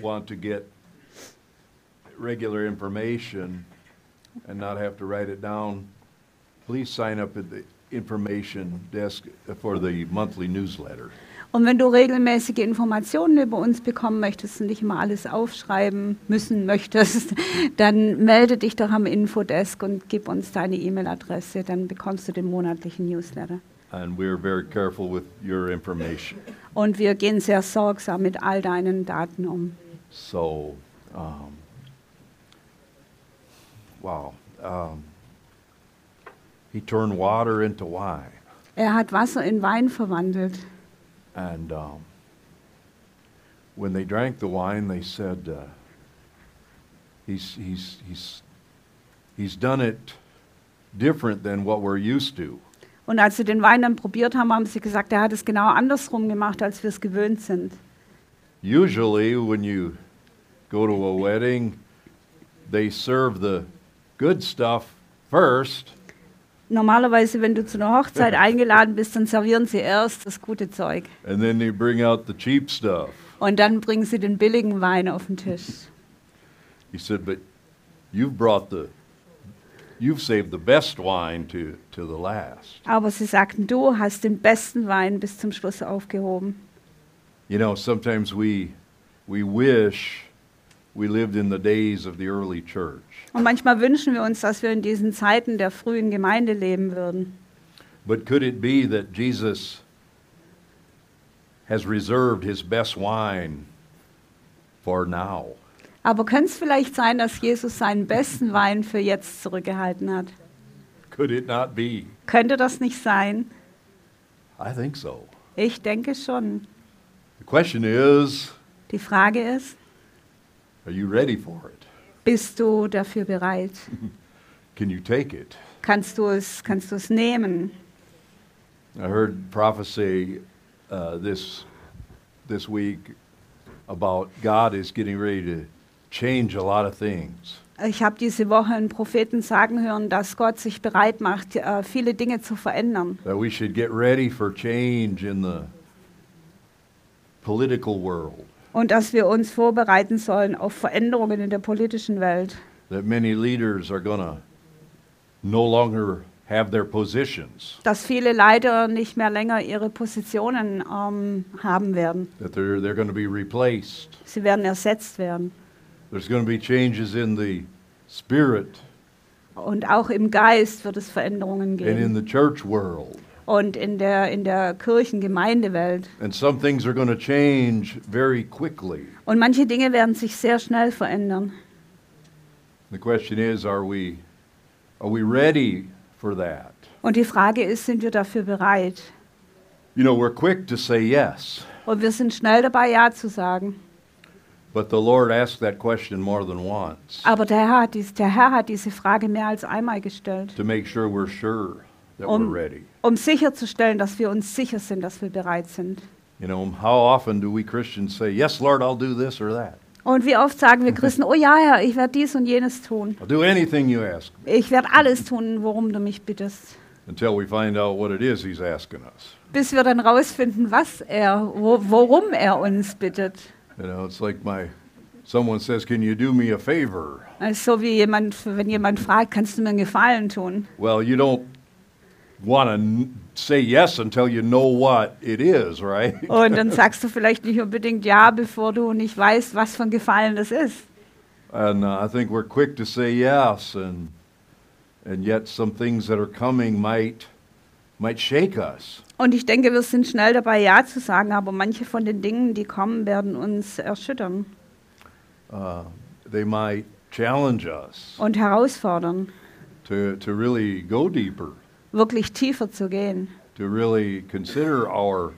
want to get regular information and not have to write it down, please sign up at the information desk for the monthly newsletter. Und wenn du regelmäßige Informationen über uns bekommen möchtest und nicht immer alles aufschreiben müssen möchtest, dann melde dich doch am Infodesk und gib uns deine E-Mail-Adresse, dann bekommst du den monatlichen Newsletter. And we're very careful with your information. Und wir gehen sehr sorgsam mit all deinen Daten um. So, um, wow. Um, he turned water into wine. Er hat Wasser in Wein verwandelt. And um, when they drank the wine, they said, uh, he's, he's, he's, he's done it different than what we're used to. Und als sie den Wein dann probiert haben, haben sie gesagt, er hat es genau andersrum gemacht, als wir es gewöhnt sind. Usually, when you go to a wedding, they serve the good stuff first, Normalerweise, wenn du zu einer Hochzeit eingeladen bist, dann servieren sie erst das gute Zeug. and then they bring out the cheap stuff. Und dann bringen sie den billigen Wein auf den Tisch. He said, But you've brought the, you've saved the best wine to, to the last. Aber sie sagten, du hast den besten Wein bis zum Schluss aufgehoben. You know, sometimes we, we wish we lived in the days of the early church. Und manchmal wünschen wir uns, dass wir in diesen Zeiten der frühen Gemeinde leben würden. But could it be that Jesus has reserved his best wine for now? Aber könnte es vielleicht sein, dass Jesus seinen besten Wein für jetzt zurückgehalten hat? Could it not be? Könnte das nicht sein? I think so. Ich denke schon. The question is Die Frage ist, are you ready for it? bist du dafür bereit? Can you take it? Kannst du es, kannst du es nehmen? I heard prophecy uh, this, this week about God is getting ready to change a lot of things. Ich habe diese Woche einen Propheten sagen hören, dass Gott sich bereit macht, äh, viele Dinge zu verändern. That we should get ready for change in the political world. Und dass wir uns vorbereiten sollen auf Veränderungen in der politischen Welt. That many leaders are to no longer have their positions. Dass viele leider nicht mehr länger ihre Positionen ähm, haben werden. That they're, they're to be replaced. Sie werden ersetzt werden. There's to be changes in the spirit Und auch im Geist wird es Veränderungen and in geben. the church world. Und in der, in der Kirchengemeindewelt. Und manche Dinge werden sich sehr schnell verändern. Is, are we, are we? Und die Frage ist, sind wir dafür bereit? You know, yes, Und wir sind schnell dabei, Ja zu sagen. Aber der Herr, hat dies, der Herr hat diese Frage mehr als einmal gestellt, to make sure we're sure Um- um sicherzustellen, dass wir uns sicher sind, dass wir bereit sind. You know, how often do we Christians say, Yes, Lord, I'll do this or that? Und wie oft sagen wir Christen, oh ja, Herr, ich werde dies und jenes tun. I'll do anything you ask Ich werde alles tun, worum du mich bittest. until we find out what it is He's asking us. Bis wir dann rausfinden, was er, wo, worum er uns bittet. You know, it's like my someone says, Can you do me a favor? Also so wie jemand, wenn jemand fragt, kannst du mir einen Gefallen tun? Well, you don't want to say yes until you know what it is, right? Und dann sagst du vielleicht nicht unbedingt ja, bevor du nicht weißt, was ein Gefallen das ist. And uh, I think we're quick to say yes, and and yet some things that are coming might might shake us. Und ich denke, wir sind schnell dabei, Ja zu sagen, aber manche von den Dingen, die kommen, werden uns erschüttern Uh, they might challenge us und herausfordern, to to really go deeper, wirklich tiefer zu gehen to really consider our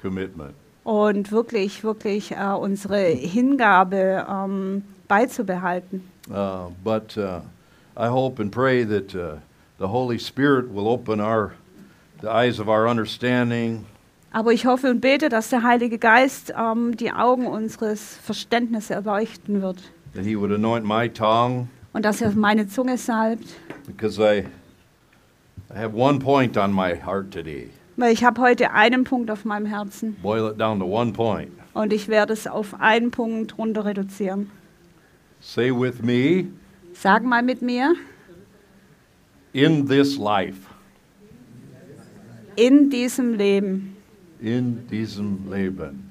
commitment. und wirklich, wirklich äh, unsere Hingabe ähm, beizubehalten. Uh, but uh, I hope and pray that uh, the Holy Spirit will open our the eyes of our understanding Aber ich hoffe und bete, dass der Heilige Geist ähm, die Augen unseres Verständnisses erleuchten wird that He would anoint my tongue und dass er meine Zunge salbt, because I I have one point on my heart today. Ich habe heute einen Punkt auf meinem Herzen Boil it down to one point. und ich werde es auf einen Punkt runter reduzieren. Say with me, Sag mal mit mir, in this life, in diesem Leben, in diesem Leben.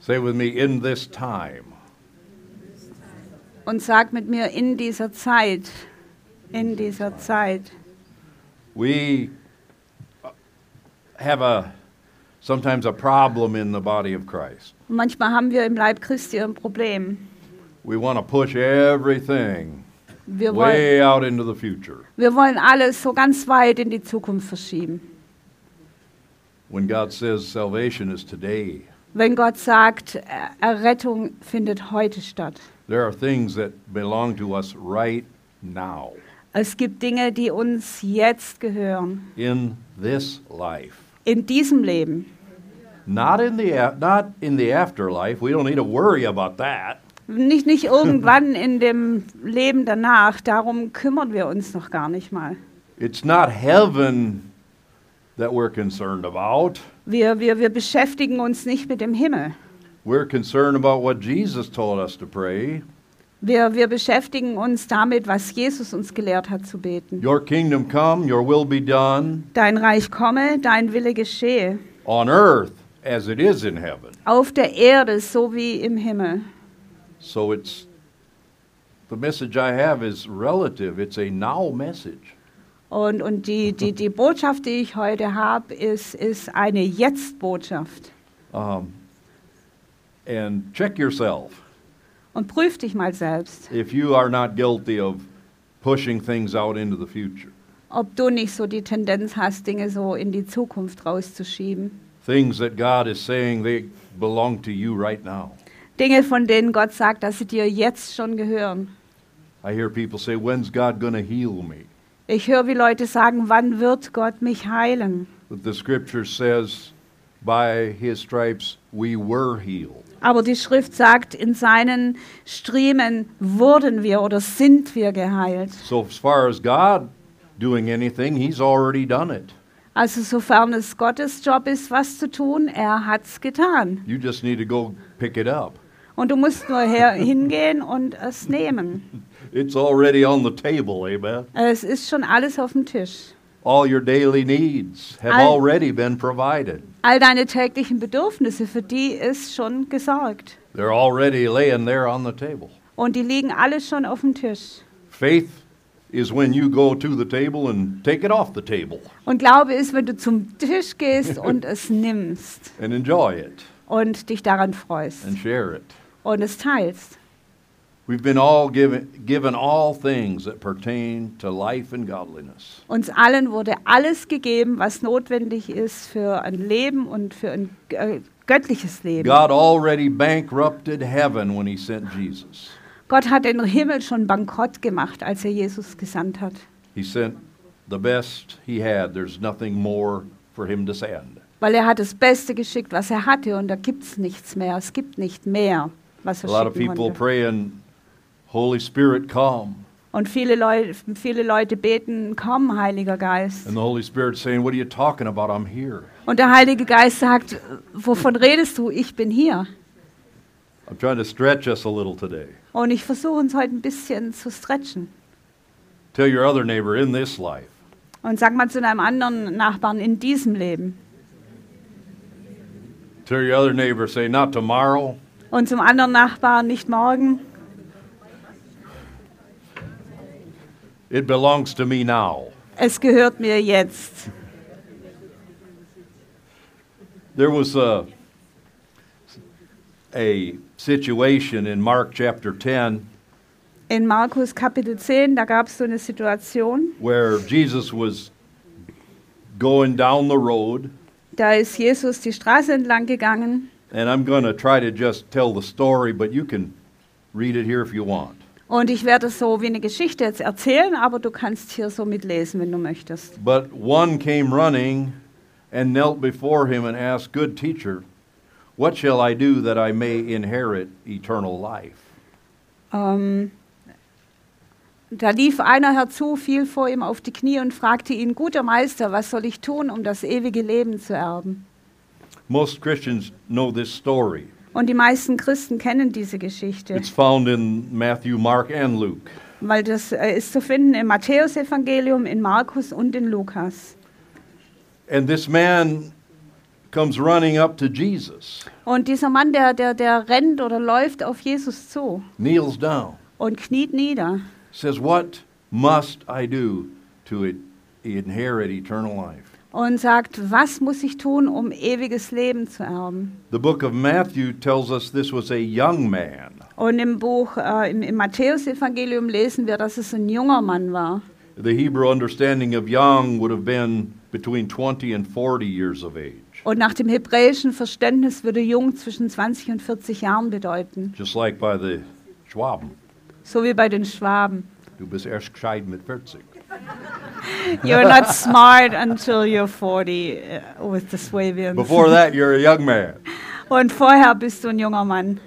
Say with me, in this time. und sag mit mir in dieser Zeit, in dieser Zeit. We have a sometimes a problem in the body of Christ. Manchmal haben wir im Leib Christi ein Problem. We want to push everything Wir wollen, way out into the future wir wollen alles so ganz weit in die Zukunft verschieben. when God says salvation is today. Wenn Gott sagt, Er- Errettung findet heute statt. There are things that belong to us right now Es gibt Dinge, die uns jetzt gehören, in this life. in diesem Leben. Not in the not in the afterlife. We don't need to worry about that. Nicht, nicht irgendwann in dem Leben danach, darum kümmern wir uns noch gar nicht mal. It's not heaven that we're concerned about. Wir, wir, wir beschäftigen uns nicht mit dem Himmel. We're concerned about what Jesus told us to pray. Wir, wir beschäftigen uns damit, was Jesus uns gelehrt hat zu beten. Your kingdom come, your will be done Dein Reich komme, dein Wille geschehe. on earth as it is in heaven. Auf der Erde so wie im Himmel. So it's the message I have is relative. It's a now message. Und, und die, die, die Botschaft, die ich heute habe, ist, ist eine Jetzt-Botschaft. Um, and check yourself Und prüf dich mal selbst, if you are not guilty of pushing things out into the future. ob du nicht so die Tendenz hast, Dinge so in die Zukunft rauszuschieben. Things that God is saying they belong to you right now. Dinge, von denen Gott sagt, dass sie dir jetzt schon gehören. I hear people say, When's God to heal me? Ich höre, wie Leute sagen, wann wird Gott mich heilen? But the scripture says, By his stripes we were healed. Aber die Schrift sagt, in seinen Striemen wurden wir oder sind wir geheilt. So, as far as God doing anything, he's already done it. Also sofern es Gottes Job ist, was zu tun, er hat's getan. You just need to go pick it up. Und du musst nur her, hingehen und es nehmen. It's already on the table, amen. Es ist schon alles auf dem Tisch. All your daily needs have All- already been provided. All deine täglichen Bedürfnisse, für die ist schon gesorgt. They're already laying there on the table. Und die liegen alle schon auf dem Tisch. Faith is when you go to the table and take it off the table Und Glaube ist, wenn du zum Tisch gehst und es nimmst and enjoy it und dich daran freust and share it. und es teilst. We've been all given, given all things that pertain to life and godliness. Uns allen wurde alles gegeben, was notwendig ist für ein Leben und für ein äh, göttliches Leben. God already bankrupted heaven when he sent Jesus. Gott hat den Himmel schon bankrott gemacht, als er Jesus gesandt hat. He sent the best he had. There's nothing more for him to send. Weil er hat das Beste geschickt, was er hatte und da gibt es nichts mehr. Es gibt nicht mehr, was A er lot of schicken people konnte. Holy Spirit, come. Und viele Leute, viele Leute beten, komm, Heiliger Geist. And the Holy Spirit saying, What are you talking about? I'm here. Und der Heilige Geist sagt, wovon redest du? Ich bin hier. I'm trying to stretch us a little today. Und ich versuche uns heute ein bisschen zu stretchen. Tell your other neighbor in this life, Und sag mal zu einem anderen Nachbarn in diesem Leben. tell your other neighbor, say, Not tomorrow, Und zum anderen Nachbarn nicht morgen. It belongs to me now. Es gehört mir jetzt. There was a, a situation in Mark chapter 10 In Markus Kapitel 10, da gab es so eine Situation. where Jesus was going down the road, Da ist Jesus die Straße entlang gegangen. and I'm going to try to just tell the story, but you can read it here if you want. Und ich werde so wie eine Geschichte jetzt erzählen, aber du kannst hier so mitlesen, wenn du möchtest. But one came running and knelt before him and asked, Good teacher, what shall I do that I may inherit eternal life? Ähm, Da lief einer herzu, fiel vor ihm auf die Knie und fragte ihn, guter Meister, was soll ich tun, um das ewige Leben zu erben? Most Christians know this story. Und die meisten Christen kennen diese Geschichte, It's found in Matthew, Mark, and Luke. weil das äh, ist zu finden im Matthäusevangelium, in Markus und in Lukas. And this man comes running up to Jesus, Und dieser Mann, der, der, der rennt oder läuft auf Jesus zu kneels down, und kniet nieder says, What must I do to it- inherit eternal life? Und sagt, was muss ich tun, um ewiges Leben zu erben? The book of Matthew tells us this was a young man. Und im Buch, äh, im, im Matthäusevangelium lesen wir, dass es ein junger Mann war. The Hebrew understanding of young would have been between 20 and 40 years of age. Und nach dem hebräischen Verständnis würde jung zwischen 20 und 40 Jahren bedeuten, Just like by the Schwaben. so wie bei den Schwaben. Du bist erst gescheit mit 40. You're not smart until you're 40 uh, with the Swabians. Before that, you're a young man. Und vorher bist du ein junger Mann.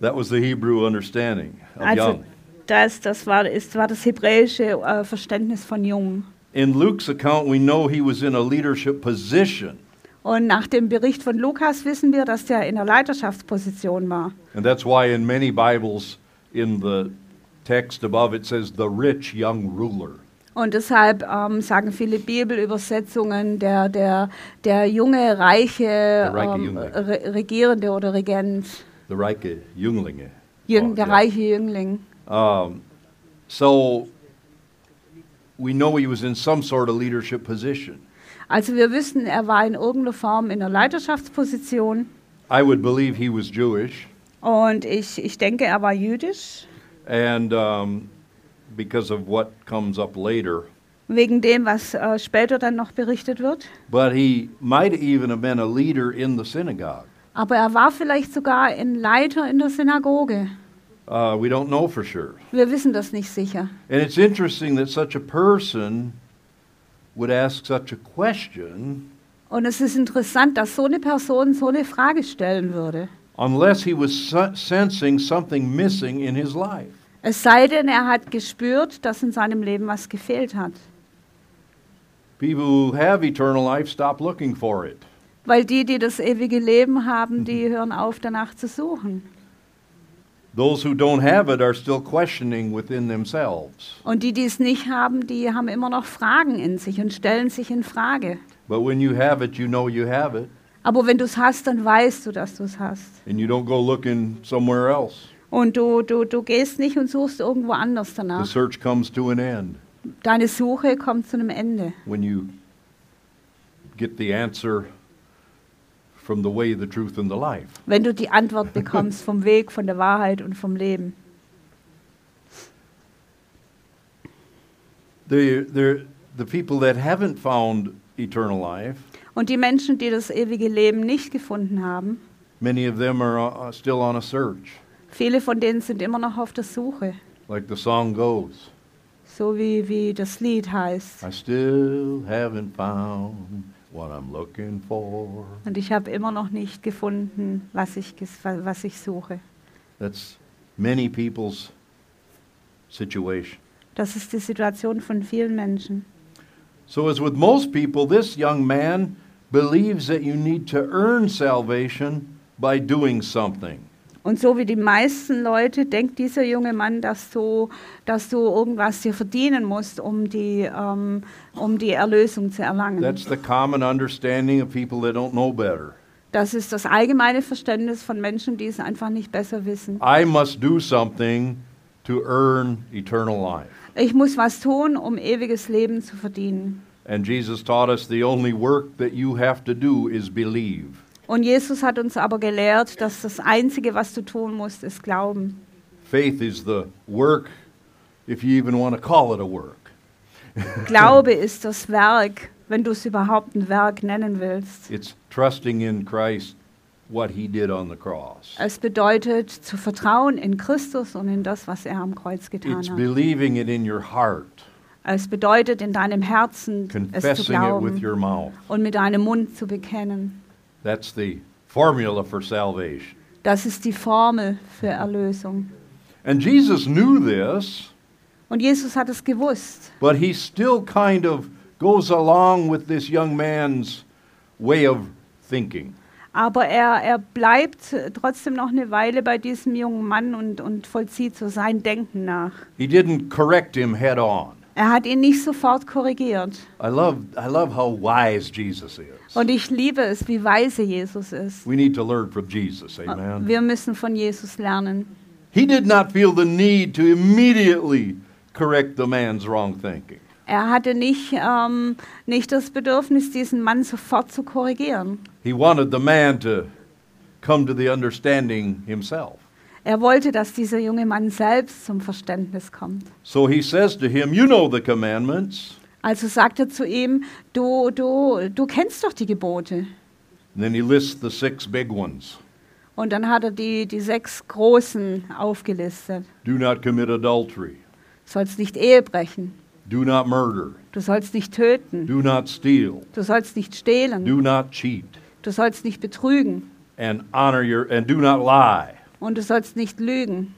That was the Hebrew understanding of Also young. das, das, war, ist, war das hebräische äh, Verständnis von jung. In Luke's account, we know he was in a leadership position. Und nach dem Bericht von Lukas wissen wir, dass der in der Leiterschaftsposition war. And that's why in many Bibles, in the text above, it says the rich young ruler. Und deshalb ähm, sagen viele Bibelübersetzungen, der, der, der junge, reiche, ähm. Re Regierende oder Regent, The reiche Jünglinge. Jüng, Oh, der yeah. reiche Jüngling. Um, so we know he was in some sort of leadership position. Also wir wissen, er war in irgendeiner Form in einer Leiterschaftsposition. I would believe he was Jewish, Und ich, ich denke, er war jüdisch, and um, because of what comes up later. wegen dem, was äh, später dann noch berichtet wird. But he might even have been a leader in the synagogue. Aber er war vielleicht sogar ein Leiter in der Synagoge. Uh, we don't know for sure. Wir wissen das nicht sicher. And it's interesting that such a person would ask such a question Und es ist interessant, dass so eine Person so eine Frage stellen würde. Unless he was sensing something missing in his life. Es sei denn, er hat gespürt, dass in seinem Leben was gefehlt hat. People who have eternal life stop looking for it. Weil die, die das ewige Leben haben, die hören auf, danach zu suchen. Those who don't have it are still questioning within themselves. Und die, die es nicht haben, die haben immer noch Fragen in sich und stellen sich in Frage. But when you have it, you know you have it, Aber wenn du es hast, dann weißt du, dass du es hast. and you don't go looking somewhere else. Und du, du, du gehst nicht und suchst irgendwo anders The danach. search comes to an end Deine Suche kommt zu einem Ende. when you get the answer from the way, the truth, and the life. Wenn du die Antwort bekommst vom Weg, von der Wahrheit und vom Leben. The, the, the people that haven't found eternal life, Und die Menschen, die das ewige Leben nicht gefunden haben, many of them are uh, still on a search, viele von denen sind immer noch auf der Suche. like the song goes. So wie, wie das Lied heißt. I still haven't found what I'm looking for. Und ich habe immer noch nicht gefunden, was ich, was ich suche. That's many people's situation. Das ist die Situation von vielen Menschen. So, as with most people, this young man believes that you need to earn salvation by doing something. Und so wie die meisten Leute denkt dieser junge Mann, dass du, dass du irgendwas dir verdienen musst, um die, ähm, um die Erlösung zu erlangen. That's the common understanding of people that don't know better. Das ist das allgemeine Verständnis von Menschen, die es einfach nicht besser wissen. I must do something to earn eternal life. Ich muss was tun, um ewiges Leben zu verdienen. And Jesus taught us the only work that you have to do is believe. Und Jesus hat uns aber gelehrt, dass das Einzige, was du tun musst, ist Glauben. Faith is the work, if you even want to call it a work. Glaube ist das Werk, wenn du es überhaupt ein Werk nennen willst. It's trusting in Christ, what he did on the cross. Es bedeutet zu vertrauen in Christus und in das, was er am Kreuz getan It's hat. believing it in your heart, Es bedeutet in deinem Herzen es zu glauben your mouth. und mit deinem Mund zu bekennen. That's the formula for salvation. Das ist die Formel für Erlösung. And Jesus knew this, Und Jesus hat es gewusst. but he still kind of goes along with this young man's way of thinking. Aber er, er bleibt trotzdem noch eine Weile bei diesem jungen Mann und, und vollzieht so sein Denken nach. He didn't correct him head on. Er hat ihn nicht sofort korrigiert. I love, I love how wise Jesus is. Und ich liebe es, wie weise Jesus ist. We need to learn from Jesus, amen. Wir müssen von Jesus lernen. He did not feel the need to immediately correct the man's wrong thinking. Er hatte nicht, ähm, nicht das Bedürfnis, diesen Mann sofort zu korrigieren. He wanted the man to come to the understanding himself. Er wollte, dass dieser junge Mann selbst zum Verständnis kommt. So he says to him, You know the commandments. Also sagt er zu ihm, du, du, du kennst doch die Gebote. And then he lists the six big ones. Und dann hat er die, die sechs großen aufgelistet. do not commit adultery, Du sollst nicht Ehe brechen, do not murder, du sollst nicht töten, do not steal, du sollst nicht stehlen, do not cheat, du sollst nicht betrügen. And honor your and do not lie und du sollst nicht lügen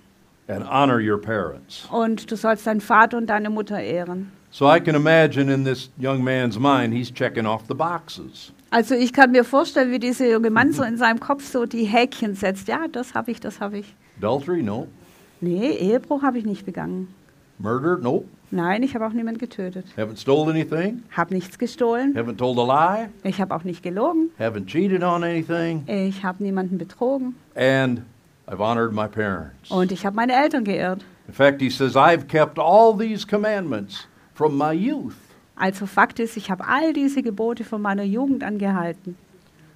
and honor your parents. und du sollst deinen Vater und deine Mutter ehren. So I can imagine in this young man's mind, he's checking off the boxes. Also ich kann mir vorstellen, wie dieser junge Mann so in seinem Kopf so die Häkchen setzt. Ja, das habe ich, das habe ich. Adultery? No. Nee, Ehebruch habe ich nicht begangen. Murder? Nope. Nein, ich habe auch niemanden getötet. Haven't stole anything? Habe nichts gestohlen. Haven't told a lie? Ich habe auch nicht gelogen. Haven't cheated on anything? Ich habe niemanden betrogen. And I've honored my parents. Und ich habe meine Eltern geehrt. In fact, he says, I've kept all these commandments from my youth. Also Fakt ist, ich habe all diese Gebote von meiner Jugend angehalten.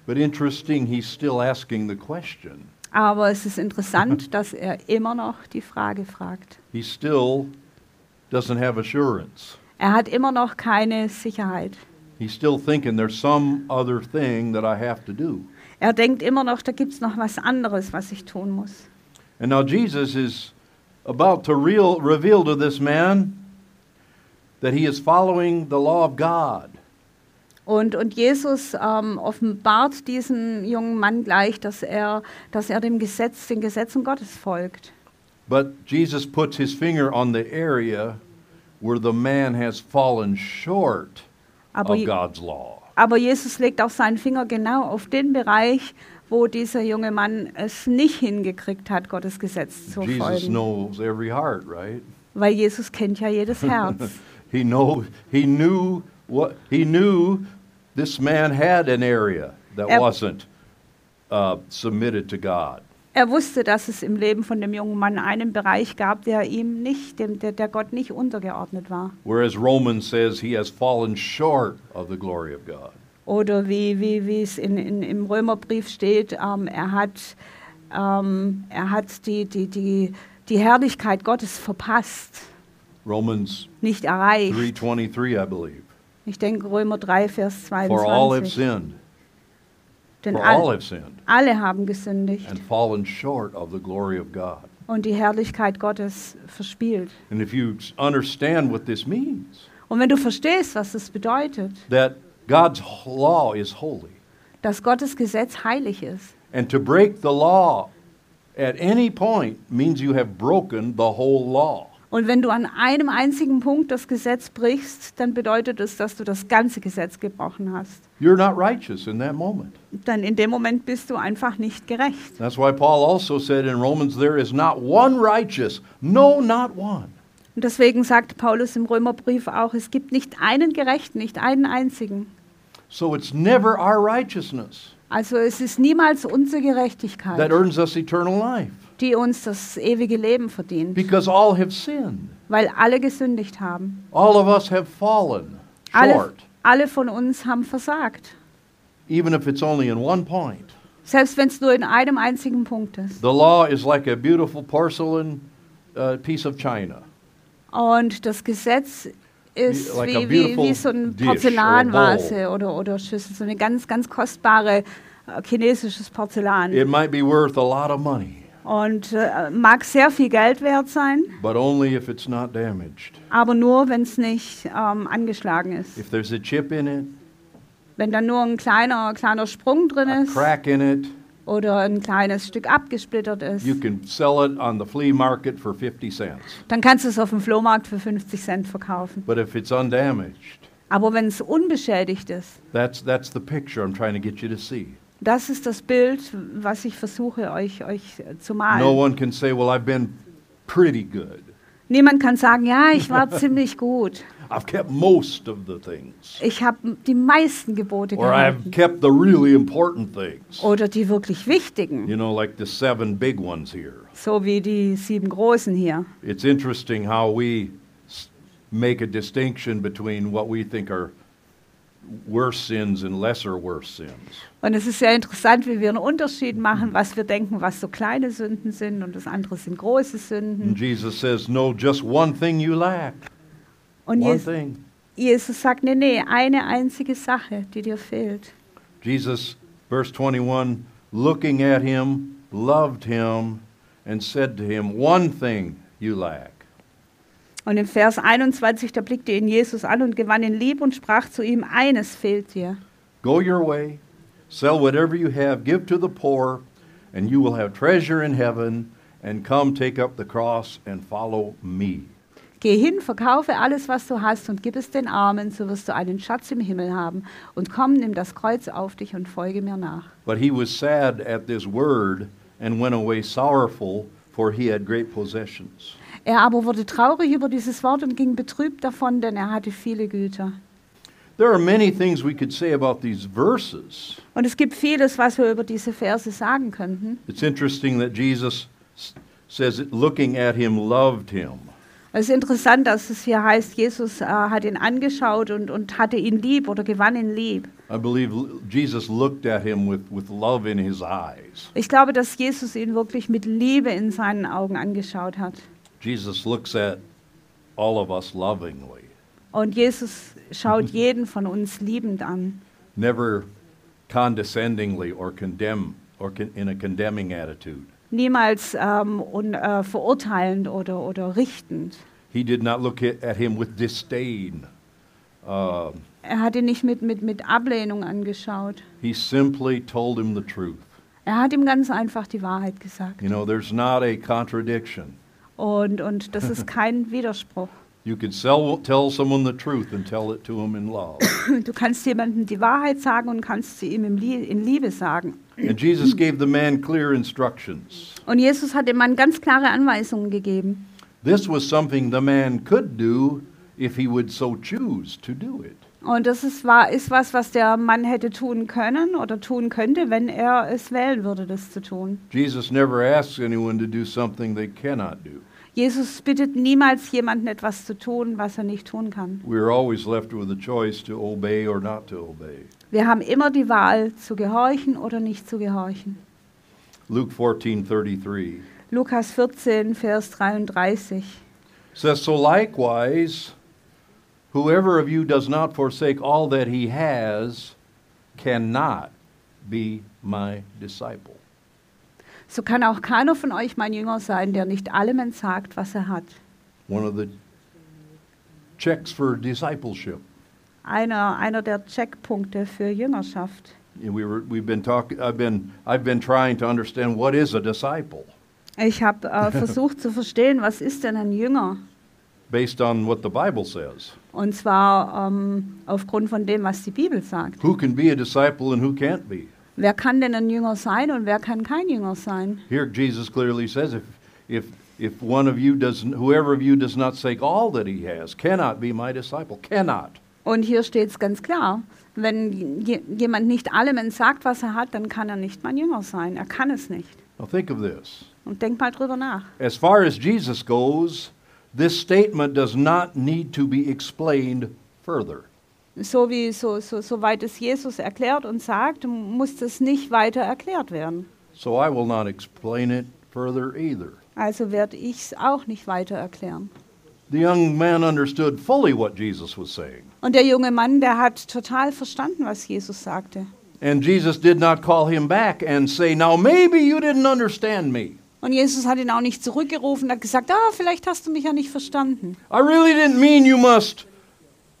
But interesting, he's still asking the question. Aber es ist interessant, dass er immer noch die Frage fragt. He still doesn't have assurance. Er hat immer noch keine Sicherheit. He's still thinking there's some other thing that I have to do. Er denkt immer noch, da gibt es noch was anderes, was ich tun muss. And now Jesus is about to real, reveal to this man that he is following the law of God. Und, und Jesus ähm, offenbart diesem jungen Mann gleich, dass er, dass er dem Gesetz, den Gesetzen Gottes folgt. But Jesus puts his finger on the area where the man has fallen short Aber, of God's law. Aber Jesus legt auch seinen Finger genau auf den Bereich, wo dieser junge Mann es nicht hingekriegt hat, Gottes Gesetz zu Jesus folgen. knows every heart, right? Weil Jesus kennt ja jedes Herz. He know he knew what he knew this man had an area that Er- wasn't uh, submitted to God. Er wusste, dass es im Leben von dem jungen Mann einen Bereich gab, der ihm nicht, dem, der, der Gott nicht untergeordnet war. Whereas Romans says he has fallen short of the glory of God. Oder wie, wie, wie es in, in, im Römerbrief steht, ähm, er hat, ähm, er hat die, die, die, die Herrlichkeit Gottes verpasst, Romans nicht erreicht. 3:23, I believe. Ich denke Römer 3, Vers For all have 22. sinned. Denn For all all, have sinned alle haben gesündigt and fallen short of the glory of God. und die Herrlichkeit Gottes verspielt. And if you understand what this means, Und wenn du verstehst, was das bedeutet, that God's law is holy, dass Gottes Gesetz heilig ist, and to break the law at any point means you have broken the whole law. Und wenn du an einem einzigen Punkt das Gesetz brichst, dann bedeutet es, dass du das ganze Gesetz gebrochen hast. You're not righteous in that moment. Dann in dem Moment bist du einfach nicht gerecht. That's why Paul also said in Romans, There is not one righteous, no, not one. Und deswegen sagt Paulus im Römerbrief auch, es gibt nicht einen Gerechten, nicht einen einzigen. So it's never our righteousness Also es ist niemals unsere that Gerechtigkeit, earns us eternal life, die uns das ewige Leben verdient, because all have sinned. weil alle gesündigt haben. All of us have fallen Alle, short, alle von uns haben versagt. even if it's only in one point. Selbst wenn es nur in einem einzigen Punkt ist. The law is like a beautiful porcelain uh, piece of china. Und das Gesetz ist Like wie, wie, wie so ein Porzellanvase oder, oder Schüssel, so eine ganz, ganz kostbare äh, chinesisches Porzellan. It might be worth a lot of money, Und äh, mag sehr viel Geld wert sein, but only if it's not damaged. aber nur, wenn es nicht ähm, angeschlagen ist. If there's a chip in it, Wenn da nur ein kleiner, kleiner Sprung drin ist, crack in it, oder ein kleines Stück abgesplittert ist, you can sell it on the flea market for 50 cents. dann kannst du es auf dem Flohmarkt für 50 Cent verkaufen. But if it's undamaged, Aber wenn es unbeschädigt ist, that's, that's the picture I'm trying to get you to see. Das ist das Bild, was ich versuche euch, euch zu No malen. one can say, well, I've been pretty good. Niemand kann sagen, ja, ich war ziemlich gut. I've kept most of the things. Ich habe die meisten Gebote Or I've kept the really important things. Oder die wirklich wichtigen, You know, like the seven big ones here. so wie die sieben großen hier. It's interesting how we make a distinction between what we think are worse sins and lesser worse sins. Und es ist sehr interessant, wie wir einen Unterschied machen, was wir denken, was so kleine Sünden sind und das andere sind große And Jesus says, No, just one thing you lack. Und One Jesus, thing. Jesus sagt, nee, nee, eine einzige Sache, die dir fehlt. Jesus, verse 21, looking at him, loved him, and said to him, One thing you lack. Und im Vers 21, da blickte ihn Jesus an und gewann ihn lieb und sprach zu ihm, eines fehlt dir. Go your way, sell whatever you have, give to the poor, and you will have treasure in heaven, and come take up the cross and follow me. Geh hin, verkaufe alles, was du hast und gib es den Armen, so wirst du einen Schatz im Himmel haben. Und komm, nimm das Kreuz auf dich und folge mir nach. But he was sad at this word and went away sorrowful, for he had great possessions. Er aber wurde traurig über dieses Wort und ging betrübt davon, denn er hatte viele Güter. There are many things we could say about these verses. Und es gibt vieles, was wir über diese Verse sagen könnten. It's interesting that Jesus says, it, looking at him, loved him. Es ist interessant, dass es hier heißt, Jesus äh, hat ihn angeschaut und, und hatte ihn lieb oder gewann ihn lieb. I believe Jesus looked at him with, with love in his eyes. Ich glaube, dass Jesus ihn wirklich mit Liebe in seinen Augen angeschaut hat. Jesus looks at all of us lovingly, Und Jesus schaut jeden von uns liebend an. never condescendingly or condemn or con- in a condemning attitude. Niemals ähm, un, äh, verurteilend oder, oder richtend. He did not look at him with disdain. Uh, Er hat ihn nicht mit, mit, mit Ablehnung angeschaut. he simply told him the truth. Er hat ihm ganz einfach die Wahrheit gesagt. You know, there's not a contradiction. Und, und das ist kein Widerspruch. You can sell, tell someone the truth and tell it to them in love. Du kannst jemandem die Wahrheit sagen und kannst sie ihm in Liebe sagen. and Jesus gave the man clear instructions. Und Jesus hat dem Mann ganz klare Anweisungen gegeben. This was something the man could do if he would so choose to do it. Und das ist, war, ist was, was der Mann hätte tun können oder tun könnte, wenn er es wählen würde, das zu tun. Jesus never asks anyone to do something they cannot do. Jesus bittet niemals jemanden etwas zu tun, was er nicht tun kann. We're always left with a choice to obey or not to obey. Wir haben immer die Wahl, zu gehorchen oder nicht zu gehorchen. Luke 14:33 Lukas 14, Vers 33. says, "So likewise, whoever of you does not forsake all that he has cannot be my disciple." So kann auch keiner von euch mein Jünger sein, der nicht allem entsagt, was er hat. One of the checks for discipleship. Einer, einer der Checkpunkte für Jüngerschaft. And We were, we've been talking. I've been I've been trying to understand what is a disciple Ich habe äh, versucht zu verstehen, was ist denn ein Jünger? based on what the Bible says. Und zwar ähm, aufgrund von dem, was die Bibel sagt. Who can be a disciple and who can't be? Wer kann denn ein Jünger sein und wer kann kein Jünger sein? Here Jesus clearly says, if if if one of you does, whoever of you does not take all that he has, cannot be my disciple. Cannot. Und hier steht es ganz klar. Wenn je, jemand nicht allem entsagt, was er hat, dann kann er nicht mein Jünger sein. Er kann es nicht. Now think of this. Und denk mal drüber nach. As far as Jesus goes, this statement does not need to be explained further. So wie so, so, soweit es Jesus erklärt und sagt, muss das nicht weiter erklärt werden. So I will not explain it further either. Also werde ich es auch nicht weiter erklären. The young man understood fully what Jesus was saying. Und der junge Mann, der hat total verstanden, was Jesus sagte. And Jesus did not call him back and say, Now maybe you didn't understand me. Und Jesus hat ihn auch nicht zurückgerufen und hat gesagt, ah, vielleicht hast du mich ja nicht verstanden. I really didn't mean you must